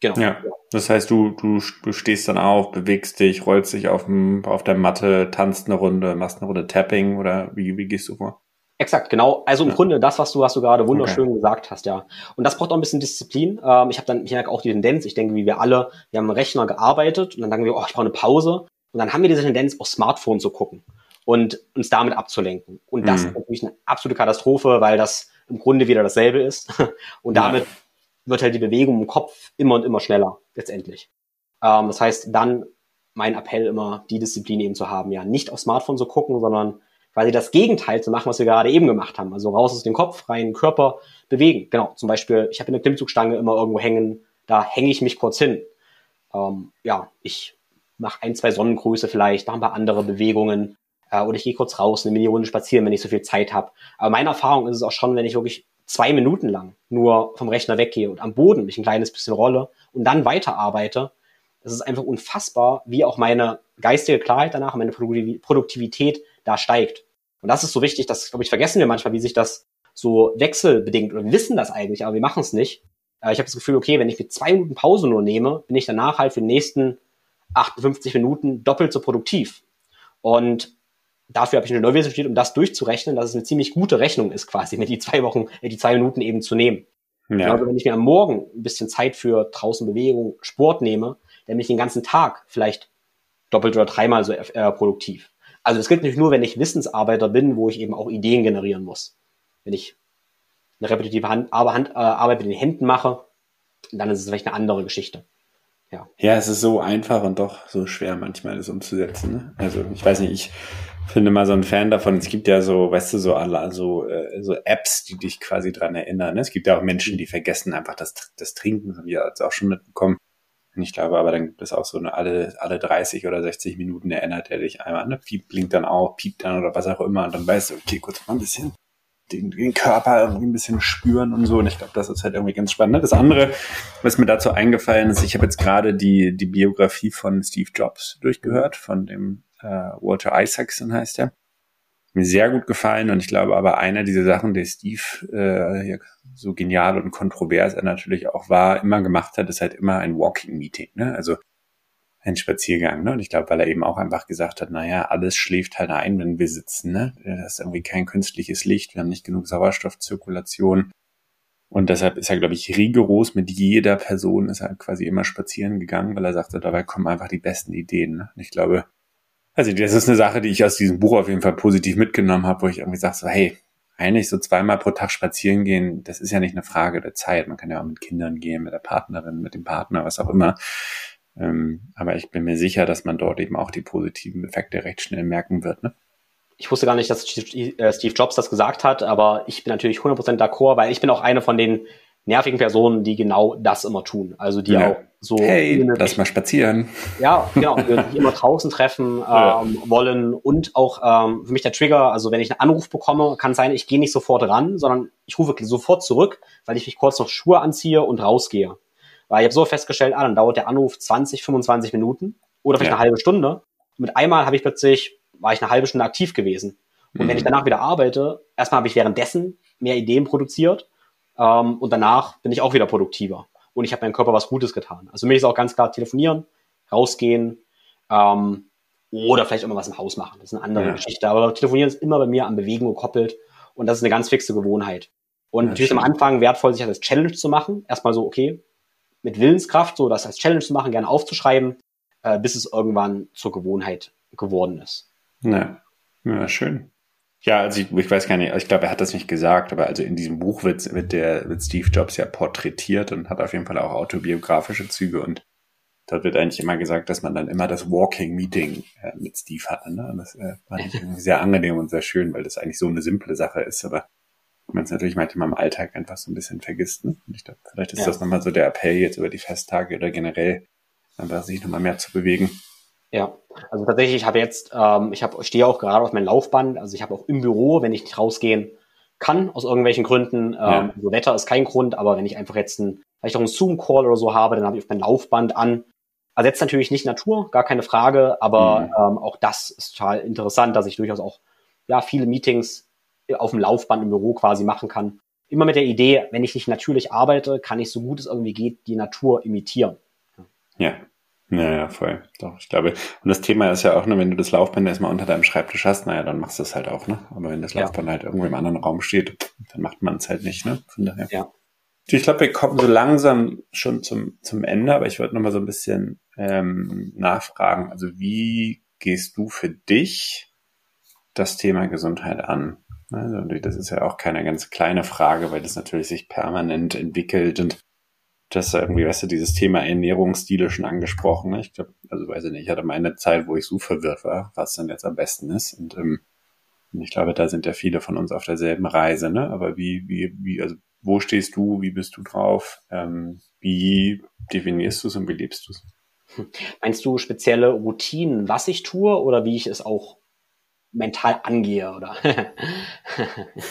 Genau. Ja, das heißt, du, du, du stehst dann auf, bewegst dich, rollst dich auf, dem, auf der Matte, tanzt eine Runde, machst eine Runde Tapping oder wie, wie gehst du vor?
Exakt, genau. Also im ja. Grunde das, was du, was du gerade wunderschön okay. gesagt hast, ja. Und das braucht auch ein bisschen Disziplin. Ähm, ich habe dann, ich merke auch die Tendenz, ich denke, wie wir alle, wir haben am Rechner gearbeitet und dann sagen wir, oh, ich brauche eine Pause. Und dann haben wir diese Tendenz, aufs Smartphone zu gucken und uns damit abzulenken. Und das mhm. ist natürlich eine absolute Katastrophe, weil das im Grunde wieder dasselbe ist. [laughs] Und damit ja. wird halt die Bewegung im Kopf immer und immer schneller, letztendlich. Ähm, das heißt, dann mein Appell immer, die Disziplin eben zu haben, ja, nicht aufs Smartphone zu gucken, sondern quasi das Gegenteil zu machen, was wir gerade eben gemacht haben. Also raus aus dem Kopf, rein Körper bewegen. Genau, zum Beispiel, ich habe eine Klimmzugstange immer irgendwo hängen, da hänge ich mich kurz hin. Ähm, ja, ich mache ein, zwei Sonnengrüße vielleicht, mache ein paar andere Bewegungen äh, oder ich gehe kurz raus, eine Mini-Runde spazieren, wenn ich so viel Zeit habe. Aber meine Erfahrung ist es auch schon, wenn ich wirklich zwei Minuten lang nur vom Rechner weggehe und am Boden mich ein kleines bisschen rolle und dann weiterarbeite, das ist einfach unfassbar, wie auch meine geistige Klarheit danach, meine Produktivität da steigt. Und das ist so wichtig, das, glaube ich, vergessen wir manchmal, wie sich das so wechselbedingt, oder wir wissen das eigentlich, aber wir machen es nicht. Äh, ich habe das Gefühl, okay, wenn ich mir zwei Minuten Pause nur nehme, bin ich danach halt für die nächsten 58 Minuten doppelt so produktiv. Und dafür habe ich eine Neuwesen studiert, um das durchzurechnen, dass es eine ziemlich gute Rechnung ist, quasi, mit die zwei Wochen, äh, die zwei Minuten eben zu nehmen. Ja. Also wenn ich mir am Morgen ein bisschen Zeit für draußen Bewegung, Sport nehme, dann bin ich den ganzen Tag vielleicht doppelt oder dreimal so äh, produktiv. Also das gilt nicht nur, wenn ich Wissensarbeiter bin, wo ich eben auch Ideen generieren muss. Wenn ich eine repetitive Hand, Hand, äh, Arbeit mit den Händen mache, dann ist es vielleicht eine andere Geschichte.
Ja. ja, es ist so einfach und doch so schwer manchmal, das umzusetzen. Ne? Also ich weiß nicht, ich finde mal so ein Fan davon. Es gibt ja so, weißt du, so alle, so, äh, so Apps, die dich quasi dran erinnern. Ne? Es gibt ja auch Menschen, die vergessen einfach das, das Trinken, haben wir jetzt auch schon mitbekommen. Und ich glaube aber, dann gibt es auch so eine alle, alle 30 oder 60 Minuten erinnert er dich einmal, ne? Piep blinkt dann auch, piept dann oder was auch immer. Und dann weißt du, okay, kurz mal ein bisschen den, den Körper irgendwie ein bisschen spüren und so. Und ich glaube, das ist halt irgendwie ganz spannend. Ne? Das andere, was mir dazu eingefallen ist, ich habe jetzt gerade die, die Biografie von Steve Jobs durchgehört, von dem äh, Walter Isaacson heißt er. Mir sehr gut gefallen und ich glaube aber einer dieser Sachen, der Steve äh, so genial und kontrovers er natürlich auch war, immer gemacht hat, ist halt immer ein Walking Meeting. Ne? Also ein Spaziergang. Ne? Und ich glaube, weil er eben auch einfach gesagt hat, naja, alles schläft halt ein, wenn wir sitzen. Ne? Das ist irgendwie kein künstliches Licht, wir haben nicht genug Sauerstoffzirkulation. Und deshalb ist er, glaube ich, rigoros mit jeder Person, ist er quasi immer spazieren gegangen, weil er sagte, dabei kommen einfach die besten Ideen. Ne? Und ich glaube, also das ist eine Sache, die ich aus diesem Buch auf jeden Fall positiv mitgenommen habe, wo ich irgendwie sage, so, hey, eigentlich so zweimal pro Tag spazieren gehen, das ist ja nicht eine Frage der Zeit. Man kann ja auch mit Kindern gehen, mit der Partnerin, mit dem Partner, was auch immer. Ähm, aber ich bin mir sicher, dass man dort eben auch die positiven Effekte recht schnell merken wird. Ne?
Ich wusste gar nicht, dass äh, Steve Jobs das gesagt hat, aber ich bin natürlich 100% d'accord, weil ich bin auch eine von den nervigen Personen, die genau das immer tun. Also die ja. auch so.
Hey, lass mal spazieren.
Ja, genau. Die immer draußen treffen [laughs] ähm, ja. wollen und auch ähm, für mich der Trigger, also wenn ich einen Anruf bekomme, kann sein, ich gehe nicht sofort ran, sondern ich rufe sofort zurück, weil ich mich kurz noch Schuhe anziehe und rausgehe. Weil ich habe so festgestellt, ah, dann dauert der Anruf 20, 25 Minuten oder vielleicht ja. eine halbe Stunde. Und mit einmal habe ich plötzlich, war ich eine halbe Stunde aktiv gewesen. Und mhm. wenn ich danach wieder arbeite, erstmal habe ich währenddessen mehr Ideen produziert ähm, und danach bin ich auch wieder produktiver. Und ich habe meinem Körper was Gutes getan. Also für mich ist auch ganz klar telefonieren, rausgehen ähm, oder vielleicht immer was im Haus machen. Das ist eine andere ja. Geschichte. Aber telefonieren ist immer bei mir an Bewegung gekoppelt und das ist eine ganz fixe Gewohnheit. Und ja, natürlich schön. am Anfang wertvoll, sich das als Challenge zu machen. Erstmal so, okay, mit Willenskraft, so das als Challenge zu machen, gerne aufzuschreiben, äh, bis es irgendwann zur Gewohnheit geworden ist.
Ja, ja schön. Ja, also ich, ich weiß gar nicht, ich glaube, er hat das nicht gesagt, aber also in diesem Buch wird, wird der wird Steve Jobs ja porträtiert und hat auf jeden Fall auch autobiografische Züge und dort wird eigentlich immer gesagt, dass man dann immer das Walking Meeting äh, mit Steve hatte. Ne? Und das äh, fand ich irgendwie sehr angenehm und sehr schön, weil das eigentlich so eine simple Sache ist, aber man es natürlich manchmal im Alltag einfach so ein bisschen vergisst. Ne? Und ich glaube, vielleicht ist ja. das nochmal so der Appell jetzt über die Festtage oder generell einfach sich nochmal mehr zu bewegen.
Ja, also tatsächlich, ich habe jetzt, ähm, ich habe, stehe auch gerade auf meinem Laufband, also ich habe auch im Büro, wenn ich nicht rausgehen kann, aus irgendwelchen Gründen, ähm, ja. so Wetter ist kein Grund, aber wenn ich einfach jetzt ein, vielleicht auch einen Zoom-Call oder so habe, dann habe ich auf mein Laufband an. Ersetzt natürlich nicht Natur, gar keine Frage, aber mhm. ähm, auch das ist total interessant, dass ich durchaus auch ja viele Meetings auf dem Laufband im Büro quasi machen kann. Immer mit der Idee, wenn ich nicht natürlich arbeite, kann ich so gut es irgendwie geht die Natur imitieren.
Ja, naja, voll. Doch, ich glaube. Und das Thema ist ja auch, ne, wenn du das Laufband erstmal unter deinem Schreibtisch hast, naja, dann machst du es halt auch, ne? Aber wenn das Laufband ja. halt irgendwo im anderen Raum steht, dann macht man es halt nicht, ne? Von daher. Ja. Ich glaube, wir kommen so langsam schon zum, zum Ende, aber ich wollte noch mal so ein bisschen ähm, nachfragen. Also wie gehst du für dich das Thema Gesundheit an? Also das ist ja auch keine ganz kleine Frage, weil das natürlich sich permanent entwickelt und das irgendwie, weißt du, dieses Thema Ernährungsstile schon angesprochen. Ne? Ich glaube, also weiß ich nicht, ich hatte mal eine Zeit, wo ich so verwirrt war, was denn jetzt am besten ist. Und ähm, ich glaube, da sind ja viele von uns auf derselben Reise, ne? Aber wie, wie, wie, also wo stehst du, wie bist du drauf? Ähm, wie definierst du es und wie lebst du es?
Meinst du spezielle Routinen, was ich tue oder wie ich es auch mental angehe, oder? [laughs]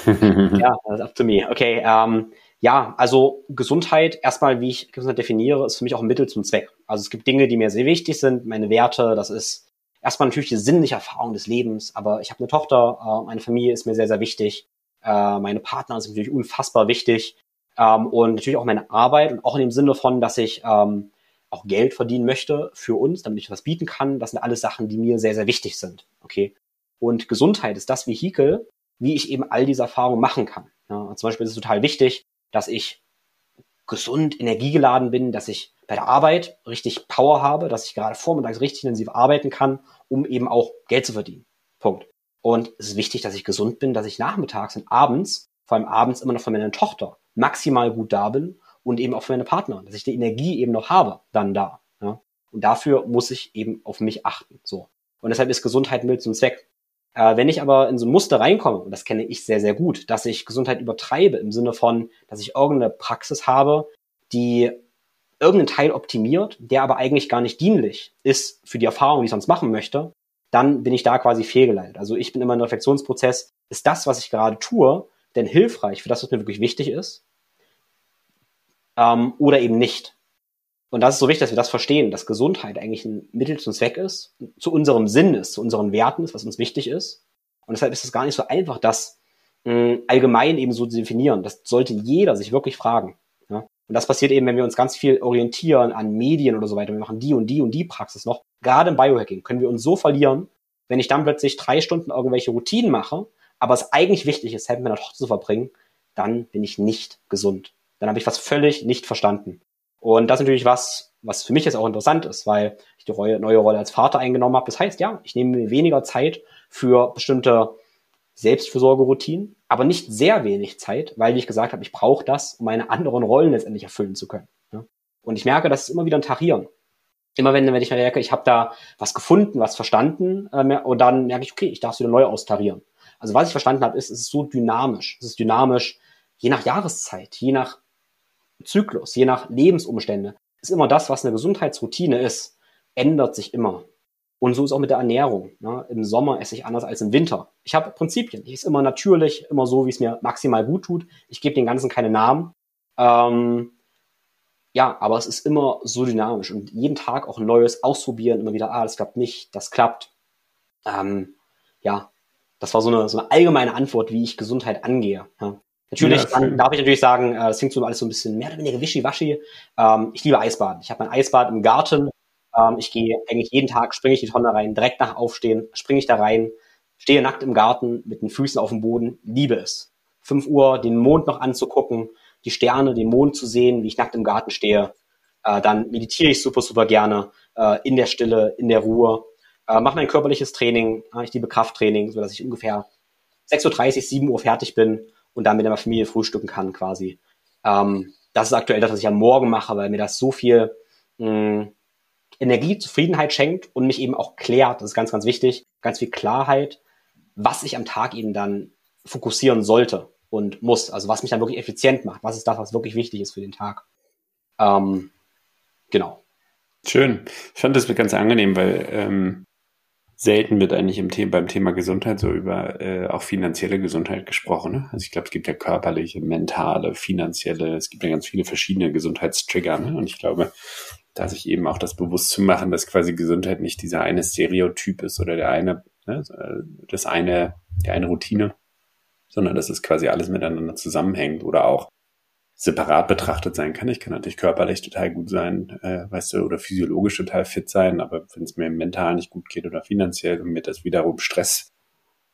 ja, das ist up to me. Okay, ähm, ja, also Gesundheit, erstmal, wie ich Gesundheit definiere, ist für mich auch ein Mittel zum Zweck. Also es gibt Dinge, die mir sehr wichtig sind, meine Werte, das ist erstmal natürlich die sinnliche Erfahrung des Lebens, aber ich habe eine Tochter, äh, meine Familie ist mir sehr, sehr wichtig, äh, meine Partner sind natürlich unfassbar wichtig ähm, und natürlich auch meine Arbeit und auch in dem Sinne von, dass ich ähm, auch Geld verdienen möchte für uns, damit ich was bieten kann. Das sind alles Sachen, die mir sehr, sehr wichtig sind. Okay. Und Gesundheit ist das Vehikel, wie ich eben all diese Erfahrungen machen kann. Ja, zum Beispiel ist es total wichtig, dass ich gesund, energiegeladen bin, dass ich bei der Arbeit richtig Power habe, dass ich gerade vormittags richtig intensiv arbeiten kann, um eben auch Geld zu verdienen. Punkt. Und es ist wichtig, dass ich gesund bin, dass ich nachmittags und abends, vor allem abends immer noch für meine Tochter, maximal gut da bin und eben auch für meine Partner, dass ich die Energie eben noch habe, dann da. Ja? Und dafür muss ich eben auf mich achten. So. Und deshalb ist Gesundheit Mittel zum Zweck. Äh, wenn ich aber in so ein Muster reinkomme, und das kenne ich sehr, sehr gut, dass ich Gesundheit übertreibe im Sinne von, dass ich irgendeine Praxis habe, die irgendeinen Teil optimiert, der aber eigentlich gar nicht dienlich ist für die Erfahrung, die ich sonst machen möchte, dann bin ich da quasi fehlgeleitet. Also ich bin immer im Reflexionsprozess, ist das, was ich gerade tue, denn hilfreich für das, was mir wirklich wichtig ist? Ähm, oder eben nicht. Und das ist so wichtig, dass wir das verstehen, dass Gesundheit eigentlich ein Mittel zum Zweck ist, zu unserem Sinn ist, zu unseren Werten ist, was uns wichtig ist. Und deshalb ist es gar nicht so einfach, das mh, allgemein eben so zu definieren. Das sollte jeder sich wirklich fragen. Ja? Und das passiert eben, wenn wir uns ganz viel orientieren an Medien oder so weiter. Wir machen die und die und die Praxis noch. Gerade im Biohacking können wir uns so verlieren, wenn ich dann plötzlich drei Stunden irgendwelche Routinen mache, aber es eigentlich wichtig ist, Zeit mit meiner Tochter zu verbringen, dann bin ich nicht gesund. Dann habe ich was völlig nicht verstanden. Und das ist natürlich was, was für mich jetzt auch interessant ist, weil ich die neue Rolle als Vater eingenommen habe. Das heißt, ja, ich nehme mir weniger Zeit für bestimmte Selbstfürsorgeroutinen, aber nicht sehr wenig Zeit, weil ich gesagt habe, ich brauche das, um meine anderen Rollen letztendlich erfüllen zu können. Und ich merke, das ist immer wieder ein Tarieren. Immer wenn, wenn ich merke, ich habe da was gefunden, was verstanden, äh, und dann merke ich, okay, ich darf es wieder neu austarieren. Also was ich verstanden habe, ist, es ist so dynamisch. Es ist dynamisch je nach Jahreszeit, je nach Zyklus, je nach Lebensumstände, ist immer das, was eine Gesundheitsroutine ist, ändert sich immer. Und so ist auch mit der Ernährung. Ne? Im Sommer esse ich anders als im Winter. Ich habe Prinzipien. Ich esse immer natürlich, immer so, wie es mir maximal gut tut. Ich gebe den Ganzen keine Namen. Ähm, ja, aber es ist immer so dynamisch und jeden Tag auch ein neues ausprobieren, immer wieder, ah, das klappt nicht, das klappt. Ähm, ja, das war so eine, so eine allgemeine Antwort, wie ich Gesundheit angehe. Ja. Natürlich, ja, dann darf ich natürlich sagen, äh, es klingt so alles so ein bisschen mehr oder weniger wischiwaschi. Ähm, ich liebe Eisbaden. Ich habe mein Eisbad im Garten. Ähm, ich gehe eigentlich jeden Tag, springe ich die Tonne rein, direkt nach Aufstehen, springe ich da rein, stehe nackt im Garten mit den Füßen auf dem Boden, liebe es. 5 Uhr den Mond noch anzugucken, die Sterne, den Mond zu sehen, wie ich nackt im Garten stehe. Äh, dann meditiere ich super, super gerne äh, in der Stille, in der Ruhe. Äh, mache mein körperliches Training. Äh, ich liebe Krafttraining, so dass ich ungefähr 6.30 Uhr, 7 Uhr fertig bin und dann mit der Familie frühstücken kann quasi. Ähm, das ist aktuell das, was ich am Morgen mache, weil mir das so viel mh, hm, Energie, Zufriedenheit schenkt und mich eben auch klärt. Das ist ganz, ganz wichtig. Ganz viel Klarheit, was ich am Tag eben dann fokussieren sollte und muss. Also was mich dann wirklich effizient macht. Was ist das, was wirklich wichtig ist für den Tag. Ähm, genau.
Schön. Ich fand das ganz angenehm, weil ähm, selten wird eigentlich im Thema, beim Thema Gesundheit so über äh, auch finanzielle Gesundheit gesprochen. Ne? Also ich glaube, es gibt ja körperliche, mentale, finanzielle, es gibt ja ganz viele verschiedene Gesundheitstrigger. Ne? Und ich glaube, da sich eben auch das bewusst zu machen, dass quasi Gesundheit nicht dieser eine Stereotyp ist oder der eine, ne, das eine, der eine Routine, sondern dass es quasi alles miteinander zusammenhängt oder auch separat betrachtet sein kann. Ich kann natürlich körperlich total gut sein, äh, weißt du, oder physiologisch total fit sein, aber wenn es mir mental nicht gut geht oder finanziell und mir das wiederum Stress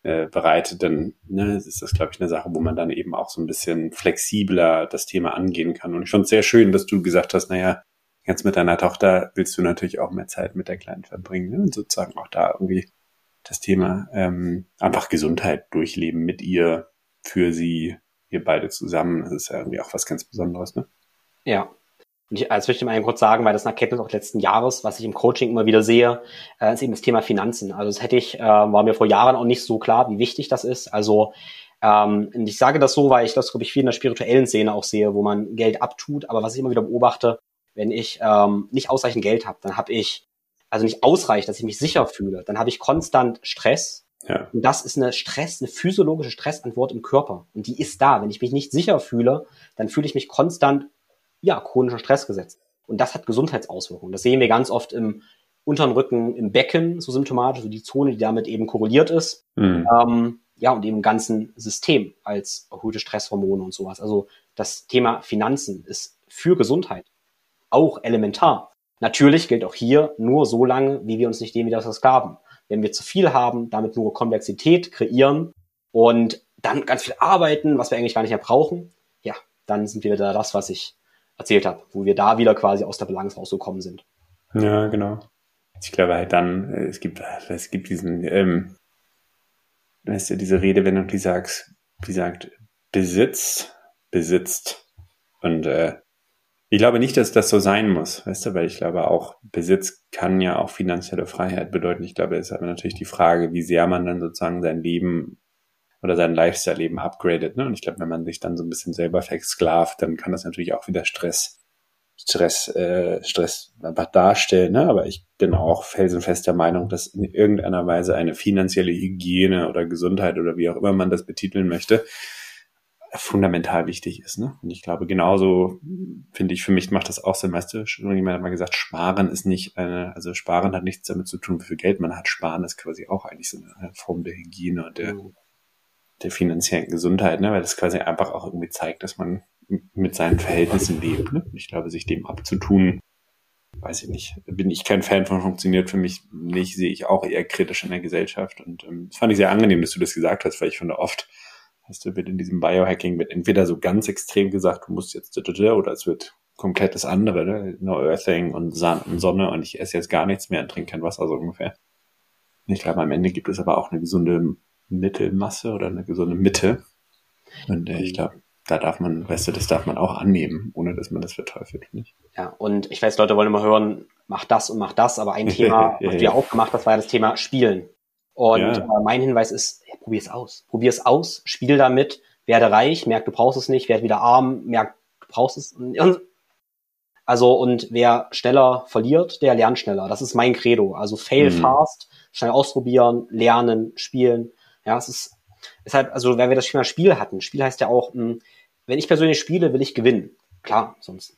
äh, bereitet, dann ne, ist das, glaube ich, eine Sache, wo man dann eben auch so ein bisschen flexibler das Thema angehen kann. Und ich fand es sehr schön, dass du gesagt hast, naja, jetzt mit deiner Tochter willst du natürlich auch mehr Zeit mit der Kleinen verbringen ne? und sozusagen auch da irgendwie das Thema ähm, einfach Gesundheit durchleben mit ihr, für sie, ihr beide zusammen. Das ist ja irgendwie auch was ganz Besonderes, ne?
Ja. Und ich, als möchte ich mal kurz sagen, weil das eine Erkenntnis auch letzten Jahres, was ich im Coaching immer wieder sehe, äh, ist eben das Thema Finanzen. Also das hätte ich, äh, war mir vor Jahren auch nicht so klar, wie wichtig das ist. Also ähm, und ich sage das so, weil ich das, glaube ich, viel in der spirituellen Szene auch sehe, wo man Geld abtut. Aber was ich immer wieder beobachte, wenn ich ähm, nicht ausreichend Geld habe, dann habe ich, also nicht ausreichend, dass ich mich sicher fühle, dann habe ich konstant Stress. Ja. Und das ist eine Stress, eine physiologische Stressantwort im Körper. Und die ist da. Wenn ich mich nicht sicher fühle, dann fühle ich mich konstant ja, chronischer Stress gesetzt. Und das hat Gesundheitsauswirkungen. Das sehen wir ganz oft im unteren Rücken, im Becken, so symptomatisch, so die Zone, die damit eben korreliert ist. Mhm. Ähm, ja, und im ganzen System als erhöhte Stresshormone und sowas. Also das Thema Finanzen ist für Gesundheit auch elementar. Natürlich gilt auch hier nur so lange, wie wir uns nicht dem wieder versklaven. Wenn wir zu viel haben, damit nur Komplexität kreieren und dann ganz viel arbeiten, was wir eigentlich gar nicht mehr brauchen, ja, dann sind wir wieder das, was ich erzählt habe, wo wir da wieder quasi aus der Balance rausgekommen sind.
Ja, genau. Ich glaube halt dann, es gibt, es gibt diesen, ähm, weißt du, diese Redewendung, die sagt, die sagt, Besitz besitzt. Und äh, ich glaube nicht, dass das so sein muss, weißt du, weil ich glaube auch, Besitz kann ja auch finanzielle Freiheit bedeuten. Ich glaube, es ist aber natürlich die Frage, wie sehr man dann sozusagen sein Leben oder sein Lifestyle eben upgradet. Ne? Und ich glaube, wenn man sich dann so ein bisschen selber versklavt, dann kann das natürlich auch wieder Stress, Stress, äh, Stress einfach darstellen. Ne? Aber ich bin auch felsenfest der Meinung, dass in irgendeiner Weise eine finanzielle Hygiene oder Gesundheit oder wie auch immer man das betiteln möchte, fundamental wichtig ist. Ne? Und ich glaube, genauso finde ich, für mich macht das auch Sinn. Weißt du, jemand hat mal gesagt, Sparen ist nicht eine, also Sparen hat nichts damit zu tun, wie viel Geld man hat. Sparen ist quasi auch eigentlich so eine Form der Hygiene und der, mhm der finanziellen Gesundheit, ne? weil das quasi einfach auch irgendwie zeigt, dass man mit seinen Verhältnissen lebt. Ne? Ich glaube, sich dem abzutun, weiß ich nicht, bin ich kein Fan von, funktioniert für mich nicht, sehe ich auch eher kritisch in der Gesellschaft. Und ähm, das fand ich sehr angenehm, dass du das gesagt hast, weil ich finde oft, hast du, wird in diesem Biohacking wird entweder so ganz extrem gesagt, du musst jetzt oder es wird komplett das andere, ne? No Earthing und Sonne und ich esse jetzt gar nichts mehr und trinke kein Wasser so ungefähr. Ich glaube, am Ende gibt es aber auch eine gesunde Mittelmasse oder eine gesunde Mitte. Und äh, ich glaube, da darf man, weißt du, das darf man auch annehmen, ohne dass man das verteufelt, nicht?
Ja, und ich weiß, Leute wollen immer hören, mach das und mach das, aber ein Thema, [laughs] ja, was ja. wir auch gemacht das war ja das Thema Spielen. Und ja. äh, mein Hinweis ist, ja, probier es aus. Probier es aus, spiel damit, werde reich, merk, du brauchst es nicht, werde wieder arm, merk, du brauchst es. Und, also, und wer schneller verliert, der lernt schneller. Das ist mein Credo. Also fail mhm. fast, schnell ausprobieren, lernen, spielen. Ja, es ist, ist halt, also wenn wir das Thema Spiel hatten, Spiel heißt ja auch, mh, hm, wenn ich persönlich spiele, will ich gewinnen. Klar, sonst,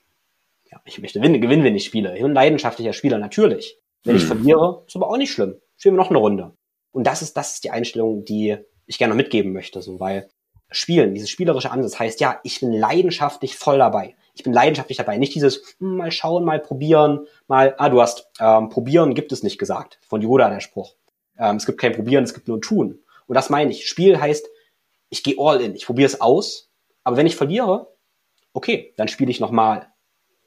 ja, ich möchte gewinnen, gewinnen, wenn ich spiele. Ich bin ein leidenschaftlicher Spieler, natürlich. Wenn ich verliere, ist aber auch nicht schlimm. Spielen wir noch eine Runde. Und das ist, das ist die Einstellung, die ich gerne mitgeben möchte, so, weil Spielen, dieses spielerische Ansatz heißt, ja, ich bin leidenschaftlich voll dabei. Ich bin leidenschaftlich dabei. Nicht dieses, hm, mal schauen, mal probieren, mal, ah, du hast, ähm, probieren gibt es nicht gesagt. Von Yoda der Spruch. Ähm, es gibt kein Probieren, es gibt nur Tun. Und das meine ich. Spiel heißt, ich gehe all in, ich probiere es aus, aber wenn ich verliere, okay, dann spiele ich nochmal.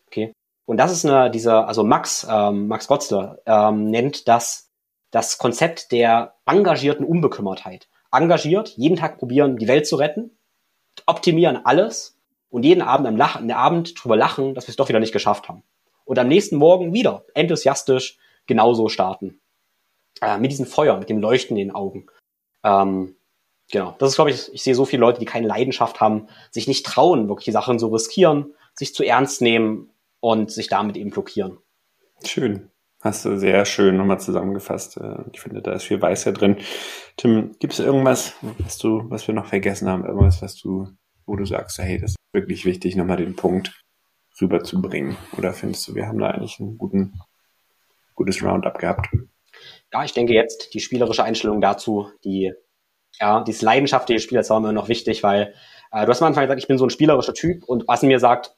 Okay. Und das ist eine, dieser, also Max, ähm, Max Gotzler, ähm, nennt das das Konzept der engagierten Unbekümmertheit. Engagiert, jeden Tag probieren, die Welt zu retten, optimieren alles und jeden Abend am Lachen, der Abend drüber lachen, dass wir es doch wieder nicht geschafft haben. Und am nächsten Morgen wieder enthusiastisch genauso starten. Äh, mit diesem Feuer, mit dem Leuchten in den Augen. Ähm, genau, das ist, glaube ich, ich sehe so viele Leute, die keine Leidenschaft haben, sich nicht trauen, wirklich die Sachen so riskieren, sich zu ernst nehmen und sich damit eben blockieren.
Schön. Hast du sehr schön nochmal zusammengefasst. Äh, ich finde, da ist viel Weisheit drin. Tim, gibt es irgendwas, was du, was wir noch vergessen haben? Irgendwas, was du, wo du sagst, hey, das ist wirklich wichtig, nochmal den Punkt rüberzubringen? Oder findest du, wir haben da eigentlich ein guten, gutes Roundup gehabt?
ja, ich denke jetzt die spielerische Einstellung dazu, die, ja, dieses leidenschaftliche Spiel, das war mir noch wichtig, weil äh, du hast am Anfang gesagt, ich bin so ein spielerischer Typ und was mir sagt,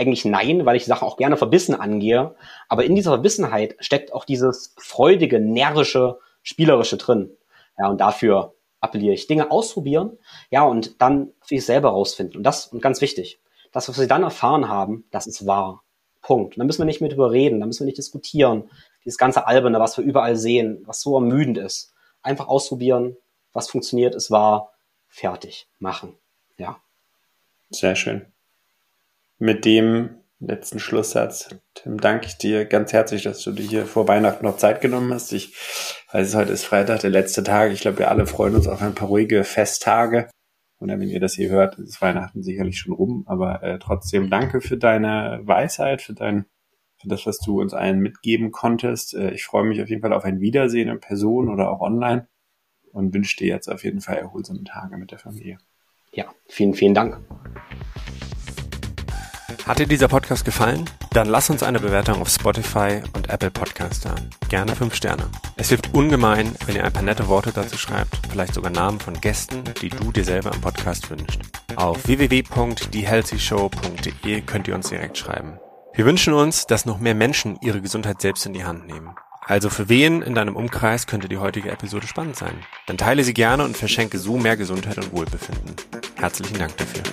eigentlich nein, weil ich Sachen auch gerne verbissen angehe. Aber in dieser Verbissenheit steckt auch dieses freudige, närrische, spielerische drin. Ja, und dafür appelliere ich. Dinge ausprobieren, ja, und dann für sich selber rausfinden. Und das, und ganz wichtig, das, was sie dann erfahren haben, das ist wahr. Punkt. Da müssen wir nicht mit überreden, da müssen wir nicht diskutieren dieses ganze Alberne, was wir überall sehen, was so ermüdend ist. Einfach ausprobieren, was funktioniert, es war fertig machen. Ja.
Sehr schön. Mit dem letzten Schlusssatz. Tim, danke ich dir ganz herzlich, dass du dir hier vor Weihnachten noch Zeit genommen hast. Ich weiß, heute ist Freitag, der letzte Tag. Ich glaube, wir alle freuen uns auf ein paar ruhige Festtage. Und wenn ihr das hier hört, ist Weihnachten sicherlich schon rum. Aber äh, trotzdem danke für deine Weisheit, für dein, für das, was du uns allen mitgeben konntest. Äh, ich freue mich auf jeden Fall auf ein Wiedersehen in Person oder auch online und wünsche dir jetzt auf jeden Fall erholsame Tage mit der Familie.
Ja, vielen, vielen Dank.
Hat dir dieser Podcast gefallen? Dann lass uns eine Bewertung auf Spotify und Apple Podcast da. Gerne fünf Sterne. Es hilft ungemein, wenn ihr ein paar nette Worte dazu schreibt, vielleicht sogar Namen von Gästen, die du dir selber im Podcast wünschst. Auf www.thehealthyshow.de könnt ihr uns direkt schreiben. Wir wünschen uns, dass noch mehr Menschen ihre Gesundheit selbst in die Hand nehmen. Also für wen in deinem Umkreis könnte die heutige Episode spannend sein? Dann teile sie gerne und verschenke so mehr Gesundheit und Wohlbefinden. Herzlichen Dank dafür.